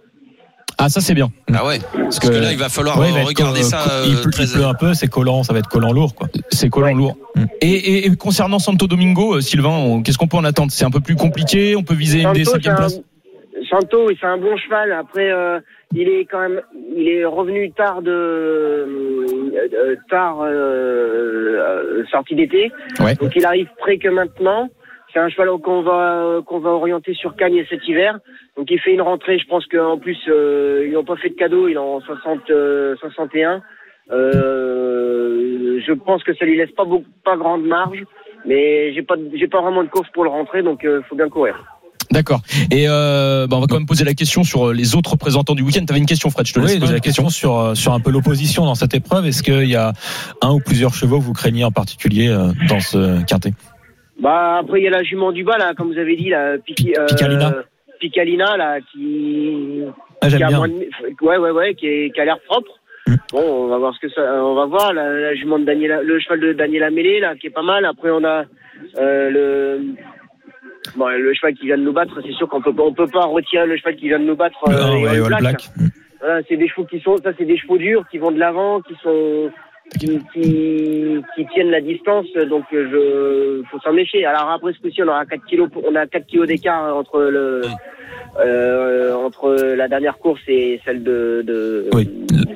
Ah ça c'est bien. Ah ouais. Parce que, que- là, il va falloir Ouais, il euh, va regarder co- ça. co- il, euh, pleut, très- il pleut un peu, c'est collant, ça va être collant lourd, quoi. C'est collant lourd. Mm. Et, et- et concernant Santo Domingo, euh, Sylvain, on- qu'est-ce qu'on peut en attendre? C'est un peu plus compliqué. On peut viser une des Santo, cinquième un, places? Santo, c'est un bon cheval. Après, euh, il est quand même, il est revenu tard de euh, euh, tard euh, euh, sortie d'été. Ouais. Donc il arrive près que maintenant. C'est un cheval qu'on va qu'on va orienter sur Cagnes cet hiver. Donc il fait une rentrée. Je pense qu'en plus euh, ils n'ont pas fait de cadeau. Il est en 60 euh, 61. Euh, je pense que ça lui laisse pas beaucoup, pas grande marge. Mais j'ai pas de- j'ai pas vraiment de course pour le rentrer. Donc euh, faut bien courir. D'accord. Et euh, bah, on va quand même poser la question sur euh, les autres représentants du week-end. T'avais une question, Fred Je te laisse poser la question. sur, euh, sur un peu l'opposition dans cette épreuve. Est-ce qu'il y a un ou plusieurs chevaux que vous craignez en particulier euh, dans ce quintet? Bah après il y a la jument du bas là, comme vous avez dit la Piqui, euh, Picalina. Picalina là qui, ah, qui a bien. moins de- ouais ouais ouais qui, est- qui a l'air propre. Mm. Bon on va voir ce que ça, on va voir la, la jument de Daniela, le cheval de Daniela Mêlé là qui est pas mal. Après on a euh, le bon le cheval qui vient de nous battre. C'est sûr qu'on peut pas on peut pas retirer le cheval qui vient de nous battre. Euh, et ouais, Black. Black. Mm. Voilà, c'est des chevaux qui sont, ça c'est des chevaux durs qui vont de l'avant, qui sont, qui, qui, qui tiennent la distance, donc euh, je, faut s'en méfier. Alors après ce coup-ci, on aura 4 kilos, on a 4 kilos d'écart entre le, euh, entre la dernière course et celle de, de Oui.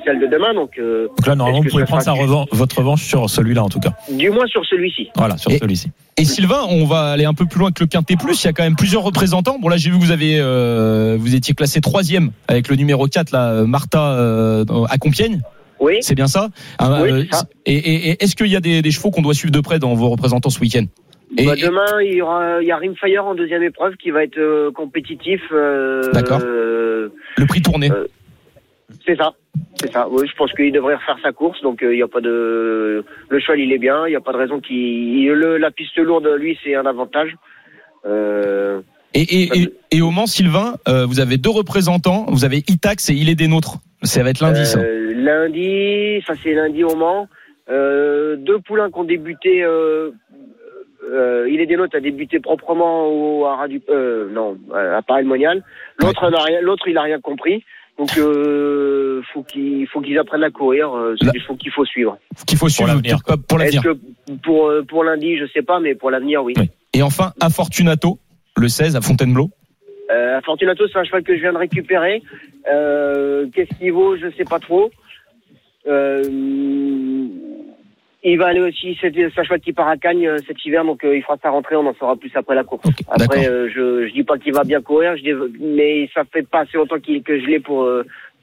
celle de demain, donc euh, Donc là, normalement, vous pouvez prendre sa sera- revan- votre revanche sur celui-là, en tout cas. du moins sur celui-ci. Voilà, sur Et- celui-ci. Et Sylvain, on va aller un peu plus loin que le Quintet Plus. Il y a quand même plusieurs représentants. Bon là, j'ai vu que vous avez, euh, vous étiez classé troisième avec le numéro 4 là, Martha euh, à Compiègne. Oui. C'est bien ça. Ah, Oui, euh, ça. et et- et est-ce qu'il y a des, des chevaux qu'on doit suivre de près dans vos représentants ce week-end? Et, Bah, demain, il y aura, il y a Rimfire en deuxième épreuve qui va être euh, compétitif. euh, D'accord. euh, le prix tourné. C'est ça, c'est ça. Oui, je pense qu'il devrait refaire sa course, donc il n'y a pas de. Le cheval, il est bien, il n'y a pas de raison qu'il. le- La piste lourde, lui, c'est un avantage. Et, et, et, et au Mans, Sylvain, vous avez deux représentants. Vous avez Itax et Il est des nôtres. Ça va être lundi. ça. Lundi, ça c'est lundi au Mans. Euh, deux poulains qui ont débuté euh, euh, il est des nôtres a débuté proprement au à Radio, euh, non, à Paris Monial. L'autre il a rien compris. Donc euh, faut qu'il faut qu'ils apprennent à courir. euh, C'est des chevaux qu'il faut suivre. Qu'il faut suivre l'avenir, pour, pour Est-ce l'avenir. que pour euh, pour lundi, je sais pas, mais pour l'avenir, oui. Oui. Et enfin, Infortunato, le 16 à Fontainebleau. Euh, Fortunato, c'est un cheval que je viens de récupérer. Euh, Qu'est-ce qu'il vaut? Je sais pas trop. Euh, il va aller aussi, c'est un cheval qui part à Cagnes euh, cet hiver, donc euh, il fera sa rentrée, on en saura plus après la course. après, je, je dis pas qu'il va bien courir, je dis, mais ça fait pas assez longtemps que je l'ai pour,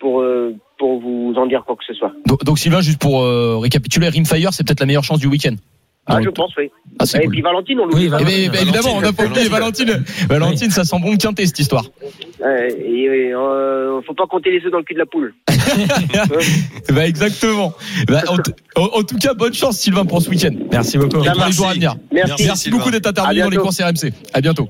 pour, pour vous en dire quoi que ce soit. Donc, donc, Sylvain, juste pour récapituler, Rimfire, c'est peut-être la meilleure chance du week-end. Ah, je pense, oui. Ah, Et cool. puis Valentine, on l'oublie Oui, pas. Eh ben, évidemment, on n'a pas oublié Valentine. Valentine, ça sent bon le quintet cette histoire. Ouais, et, et, euh, faut pas compter les œufs dans le cul de la poule. bah exactement. Bah, en, tout cas, bonne chance Sylvain pour ce week-end. Merci beaucoup. Et Merci. à venir. Merci. Beaucoup d'être intervenu dans les bientôt. courses RMC. À bientôt.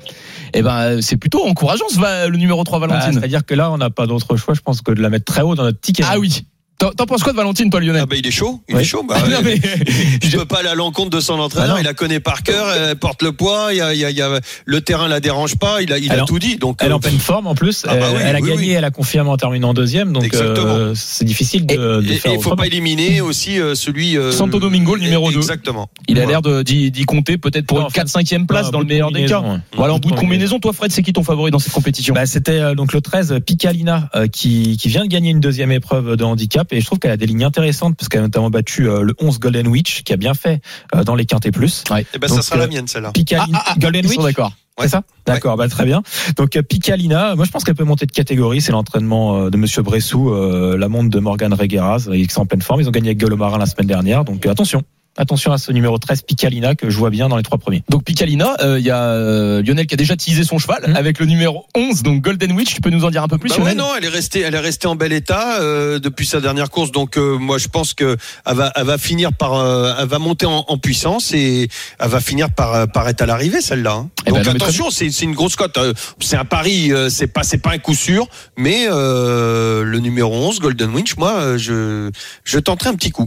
Eh ben, euh, c'est plutôt encourageant ce va- le numéro 3 Bah, Valentine. C'est-à-dire que là, on n'a pas d'autre choix, je pense, que de la mettre très haut dans notre ticket. ah oui. T'en t'en penses quoi de Valentine, toi, Lionel Ah bah il est chaud, il est chaud. Bah, Non, mais- je peux pas aller à l'encontre de son entraîneur. Ah non. il la connaît par cœur, elle porte le poids. Il y a, il y a, il y a- le terrain la dérange pas. Il a, il tout dit. Donc Elle est euh, en pleine forme en plus. Ah bah elle, oui, elle a oui, gagné, oui. elle a confirmé en terminant deuxième, donc euh, c'est difficile de, de et faire il faut autrement. pas éliminer aussi euh, celui euh, Santo Domingo, le numéro deux. Exactement. Il a l'air de- d'y d'y compter peut-être pour une en fait, 4-5e place dans le meilleur des cas. Voilà, en bout de combinaison, toi Fred, c'est qui ton favori dans cette compétition Bah, c'était euh, donc le 13 Picalina euh, qui, qui vient de gagner une deuxième épreuve de handicap et je trouve qu'elle a des lignes intéressantes parce qu'elle a notamment battu euh, le 11 Golden Witch qui a bien fait euh, dans les quintés plus. Et ben Donc, ça sera euh, la mienne celle-là. Picalina, Ah, ah, ah, Golden Ils Witch, sont d'accord. c'est ça D'accord, bah très bien. Donc euh, Picalina, moi je pense qu'elle peut monter de catégorie. C'est l'entraînement euh, de Monsieur Bressou, euh, la montre de Morgan Regueras, ils sont en pleine forme. Ils ont gagné avec Galomarin la semaine dernière, donc euh, attention. Attention à ce numéro 13 Picalina que je vois bien dans les trois premiers. Donc Picalina, euh, il y a euh, Lionel qui a déjà teasé son cheval Mhm. avec le numéro 11, donc Golden Witch. Tu peux nous en dire un peu plus Bah ouais, non, elle est restée, elle est restée en bel état euh, depuis sa dernière course. Donc euh, moi, je pense que elle va, elle va finir par, euh, elle va monter en, en puissance et elle va finir par, euh, par être à l'arrivée celle-là. hein. Eh ben, Donc attention, c'est c'est une grosse cote. Euh, C'est un pari, euh, c'est pas, c'est pas un coup sûr, mais euh, le numéro 11, Golden Winch, moi, euh, je, je tenterai un petit coup.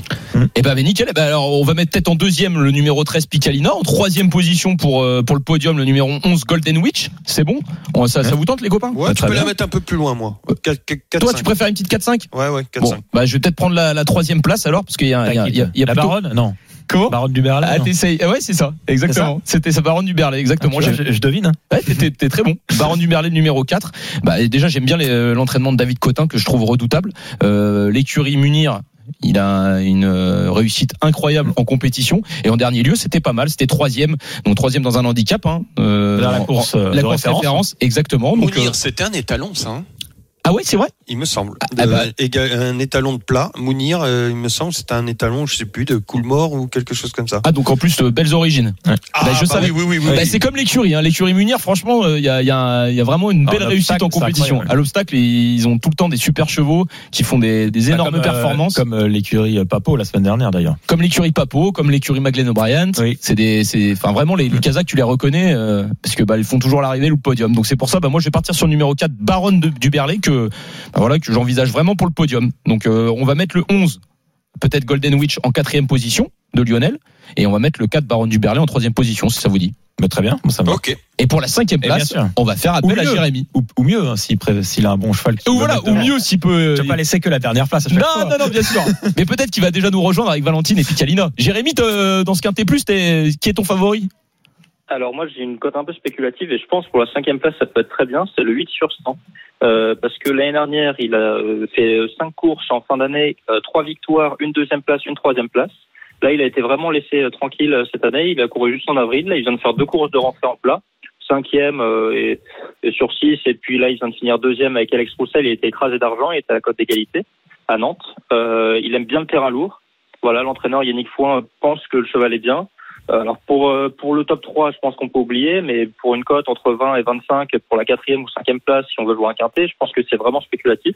Eh ben, mais nickel. Eh ben, alors, on va mettre peut-être en deuxième le numéro 13 Picalina, en troisième position pour euh, pour le podium le numéro 11 Golden Witch. C'est bon? On- ça, ça vous tente les copains? Ouais, Bah, tu peux la mettre un peu plus loin, moi. 4, 4, Toi, tu préfères une petite 4-5 Ouais, ouais, 4, Bon, 5. bah, je vais peut-être prendre la, la troisième place alors, parce qu'il y a, il y a, il y a, y a la plutôt- baronne? Non. Comment? Baronne du Berlin Ah. Ah ouais, c'est ça, exactement. C'était sa baronne du Berlay, exactement. Ah, je, je devine. hein. Ouais, t'es- très bon. Baron du Berlay numéro 4. Bah, déjà, j'aime bien les- euh, l'entraînement de David Cotin que je trouve redoutable. Euh, L'écurie Munir. Il a une euh, réussite incroyable en compétition. Et en dernier lieu c'était pas mal. C'était troisième. Donc troisième dans un handicap hein, euh, Dans la course, en- euh, la de course référence. référence exactement. Mounir, euh, c'était un étalon, ça. hein ah ouais c'est vrai il me semble. Ah bah. De- éga- un étalon de plat. Mounir, euh, il me semble, c'était un étalon, je sais plus, de Coolmore ou quelque chose comme ça. ah donc en plus euh, belles origines Ah, bah, je bah savais. oui, oui, oui. oui. Bah, c'est comme l'écurie, hein. l'écurie Munir. Franchement, euh, il y, a, il y, a, il y a vraiment une Ah, belle réussite obstacle, en compétition. À l'obstacle, ils ont tout le temps des super chevaux qui font des, des Bah, énormes comme, euh, performances, comme, Comme euh, l'écurie euh, Papo la semaine dernière d'ailleurs. l'écurie Papo, comme l'écurie Maglen O'Brien. Oui. C'est des, c'est, enfin vraiment les, les Kazakhs, tu les reconnais euh, parce que bah ils font toujours l'arrivée ou le podium. Donc c'est pour ça, bah moi je vais partir sur le numéro 4 Baronne de, du Berlay que, bah, voilà que j'envisage vraiment pour le podium. Donc euh, on va mettre le 11 peut-être Golden Witch en quatrième position de Lionel et on va mettre le 4 Baronne du Berlay en troisième position si ça vous dit. Mais très bien, ça va. Ok. Et pour la cinquième bien place, on va faire appel à. Jérémy. Ou, ou mieux, hein, s'il a un bon cheval. qui Ou voilà, ou mieux s'il peut. Tu vas pas laisser que la dernière place à chaque Non, fois. non, non, bien sûr. Mais peut-être qu'il va déjà nous rejoindre avec Valentine et Picalina. Jérémy, te- dans ce quintet plus, qui est ton favori? Alors moi j'ai une cote un peu spéculative et je pense pour la cinquième place ça peut être très bien, c'est le 8 sur 100. Euh, parce que l'année dernière il a euh, fait euh, cinq courses en fin d'année, euh, trois victoires, une deuxième place, une troisième place. Là il a été vraiment laissé tranquille cette année, il a couru juste en avril, là il vient de faire deux courses de rentrée en plat, cinquième et, et sur six et puis là il vient de finir deuxième avec Alex Roussel, il été écrasé d'argent, il était à la cote d'égalité à Nantes. Euh, il aime bien le terrain lourd. Voilà, l'entraîneur Yannick Foin pense que le cheval est bien. Euh, Alors pour euh, pour le top 3, je pense qu'on peut oublier, mais pour une cote entre 20 et 25 pour la quatrième ou cinquième place, si on veut jouer un quintet, je pense que c'est vraiment spéculatif.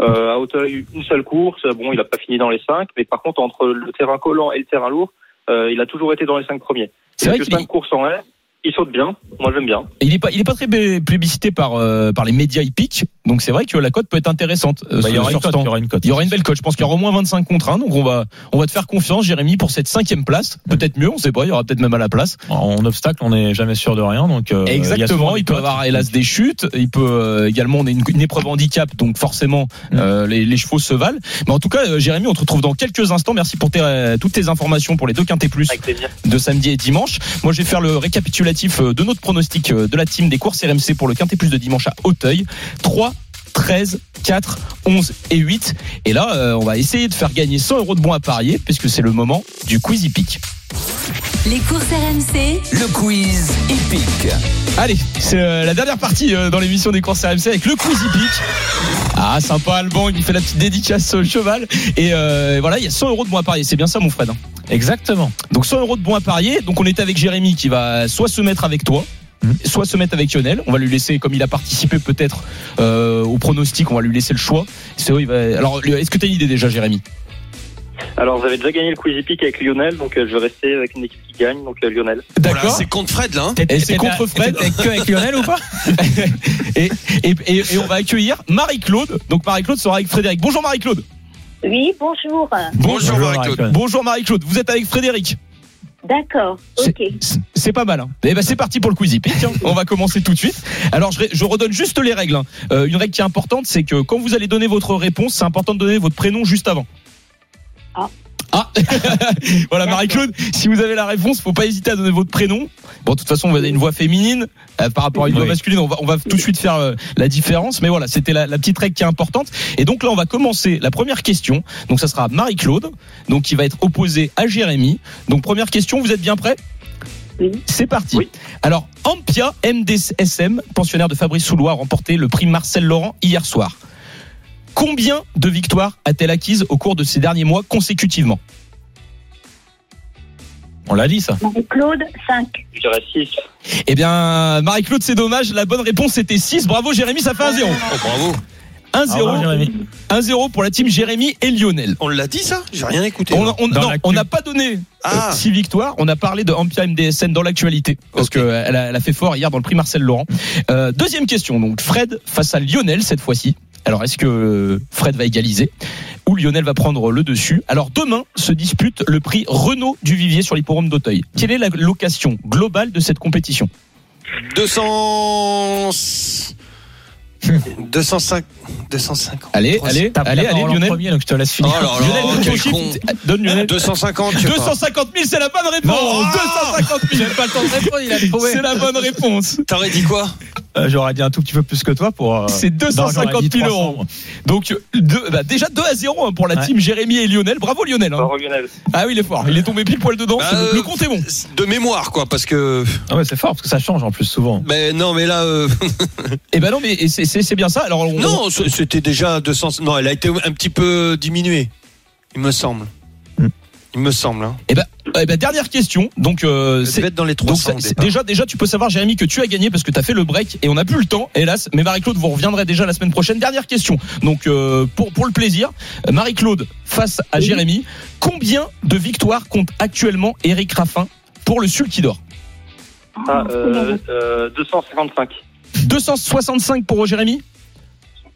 Euh, à une seule course, bon, il n'a pas fini dans les cinq, mais par contre entre le terrain collant et le terrain lourd, euh, il a toujours été dans les cinq premiers. C'est vrai que qu'il est- cinq courses en air, il saute bien. Moi j'aime bien. il est pas, il est pas très plébiscité par, euh, par les médias hippiques. Donc c'est vrai que la cote peut être intéressante. euh, Bah, il y aura une cote, il y aura une cote. Il y aura une belle cote. Je pense qu'il y aura au moins 25 contre 1. Donc on va, on va te faire confiance, Jérémy, pour cette cinquième place. Peut-être mieux, on sait pas. Il y aura peut-être même à la place. En obstacle, on n'est jamais sûr de rien. Donc, euh, il Exactement. des Il peut avoir hélas des chutes. Il peut euh, également, on a une, une épreuve handicap, donc forcément Mm. euh, les, les chevaux se valent. Mais en tout cas, euh, Jérémy, on te retrouve dans quelques instants. Merci pour tes, euh, toutes tes informations pour les deux quintés plus de samedi et dimanche. Moi, je vais faire le récapitulatif de notre pronostic de la team des courses RMC pour le quintet plus de dimanche à Auteuil. 3, 13, 4, 11 et 8. Et là, euh, on va essayer de faire gagner 100 euros de bons à parier, puisque c'est le moment du quiz hippique. Les courses RMC, Le quiz hippique. Allez, c'est euh, la dernière partie euh, dans l'émission des courses RMC avec le quiz hippique. Ah, sympa, Alban, il fait la petite dédicace au cheval. Et euh, voilà, il y a 100 euros de bons à parier. C'est bien ça, mon Fred hein? Exactement. Donc 100 euros de bons à parier. Donc on est avec Jérémy qui va soit se mettre avec toi, Mhm. soit se mettre avec Lionel. On va lui laisser, comme il a participé peut-être euh, au pronostic, on va lui laisser le choix. C'est il va... Alors, est-ce que tu as une idée déjà, Jérémy? Alors, vous avez déjà gagné le quiz hippique avec Lionel, donc euh, je vais rester avec une équipe qui gagne, donc euh, Lionel. Voilà, D'accord. c'est contre Fred là. hein. Et c'est contre Fred. Que avec Lionel ou pas? Et, et, et, et on va accueillir Marie-Claude. Donc Marie-Claude sera avec Frédéric. Bonjour Marie-Claude. Oui, bonjour. Bonjour, Marie-Claude. Marie-Claude. Bonjour Marie-Claude. Vous êtes avec Frédéric? D'accord, ok. C'est- pas mal. Hein. Eh ben c'est parti pour le quiz hippique. hein. On va commencer tout de suite. Alors je redonne juste les règles. hein. Euh, une règle qui est importante, c'est que quand vous allez donner votre réponse, c'est important de donner votre prénom juste avant. Ah. Ah, voilà Marie-Claude. Si vous avez la réponse, faut pas hésiter à donner votre prénom. Bon, de toute façon, vous avez une voix féminine euh, par rapport à une voix Oui. masculine. On va, on va tout de suite faire euh, la différence. Mais voilà, c'était la, la petite règle qui est importante. Et donc là, on va commencer la première question. Donc ça sera Marie-Claude, donc qui va être opposée à Jérémy. Donc première question, vous êtes bien prêts? Oui. C'est parti. Oui. Alors, Ampia MDSM, pensionnaire de Fabrice Soulois, a remporté le prix Marcel Laurent hier soir. Combien de victoires a-t-elle acquises au cours de ces derniers mois consécutivement On l'a dit ça. Marie-Claude, 5. Je dirais 6. Eh bien, Marie-Claude, c'est dommage. La bonne réponse était 6. Bravo, Jérémy, ça fait 1-0. Oh, bravo. 1-0. Jérémy. 1-0 pour la team Jérémy et Lionel. On l'a dit ça J'ai rien écouté. On, non, on n'a pas donné Ah. 6 victoires. On a parlé de Ampia MDSN dans l'actualité. Parce qu'elle a, elle a fait fort hier dans le prix Marcel Laurent. Euh, deuxième question. Donc, Fred face à Lionel cette fois-ci. Alors, est-ce que euh, Fred va égaliser ou Lionel va prendre le dessus? Alors, demain se dispute le prix Renault du Vivier sur l'hipporome d'Auteuil. Quelle est la location globale de cette compétition? 200. 205. 250. Allez, allez, allez, allez, Lionel. premier, donc je te laisse Oh finir. là là, Lionel, donne ton quel chiffre. Donne Lionel. 250, je sais pas. 250 000, c'est la bonne réponse. Non. 250 000. pas le temps de répondre, il a trouvé. C'est la bonne réponse. T'aurais dit quoi? Euh, J'aurais dit un tout petit peu plus que toi pour. euh, C'est non, j'aurais 250 dit 000 300, euros. Donc deux- bah, déjà 2 à 0 hein, pour la Ouais. team Jérémy et Lionel. Bravo Lionel. hein. Bravo Lionel. Ah oui, il est fort. Il est tombé pile poil dedans. Bah, le, euh, le compte est bon. De mémoire, quoi, parce que. Ah ouais, c'est fort parce que ça change en plus souvent. Mais non, mais là. euh, Eh ben non, mais c'est- c'est c'est bien ça. Alors on- Non, c'était déjà 200. Non, elle a été un petit peu diminuée, il me semble. Hmm. Il me semble. Hein. Eh ben, eh ben, dernière question. Donc euh, c'est dans les donc 300 ça- au c'est- départ. déjà déjà tu peux savoir Jérémy que tu as gagné parce que tu as fait le break et on n'a plus le temps hélas mais Marie-Claude vous reviendrez déjà la semaine prochaine dernière question donc euh, pour pour le plaisir euh, Marie-Claude face à Jérémy combien de victoires compte actuellement Eric Raffin pour le Sulky d'or Ah, euh, euh, 255. 265 pour Jérémy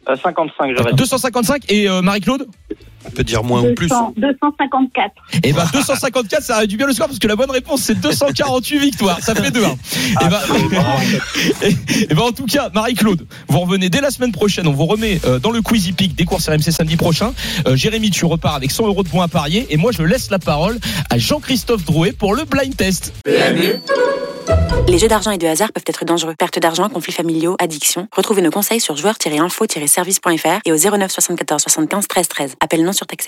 Euh, 55, j'aurais dit. 255 et euh, Marie-Claude On peut dire moins ou plus. 200, 254. Et ben 254 ça réduit bien le score parce que la bonne réponse c'est 248 victoires ça fait 2 1 et ben et ben en tout cas Marie-Claude vous revenez dès la semaine prochaine on vous remet euh, dans le quiz hippique des courses RMC samedi prochain Euh, Jérémy tu repars avec 100 euros de points à parier et moi je laisse la parole à Jean-Christophe Drouet pour le blind test Les jeux d'argent et de hasard peuvent être dangereux. Perte d'argent, conflits familiaux, addiction. Retrouvez nos conseils sur joueurs-info-service.fr et au 09 74 75 13 13. Appel non surtaxé.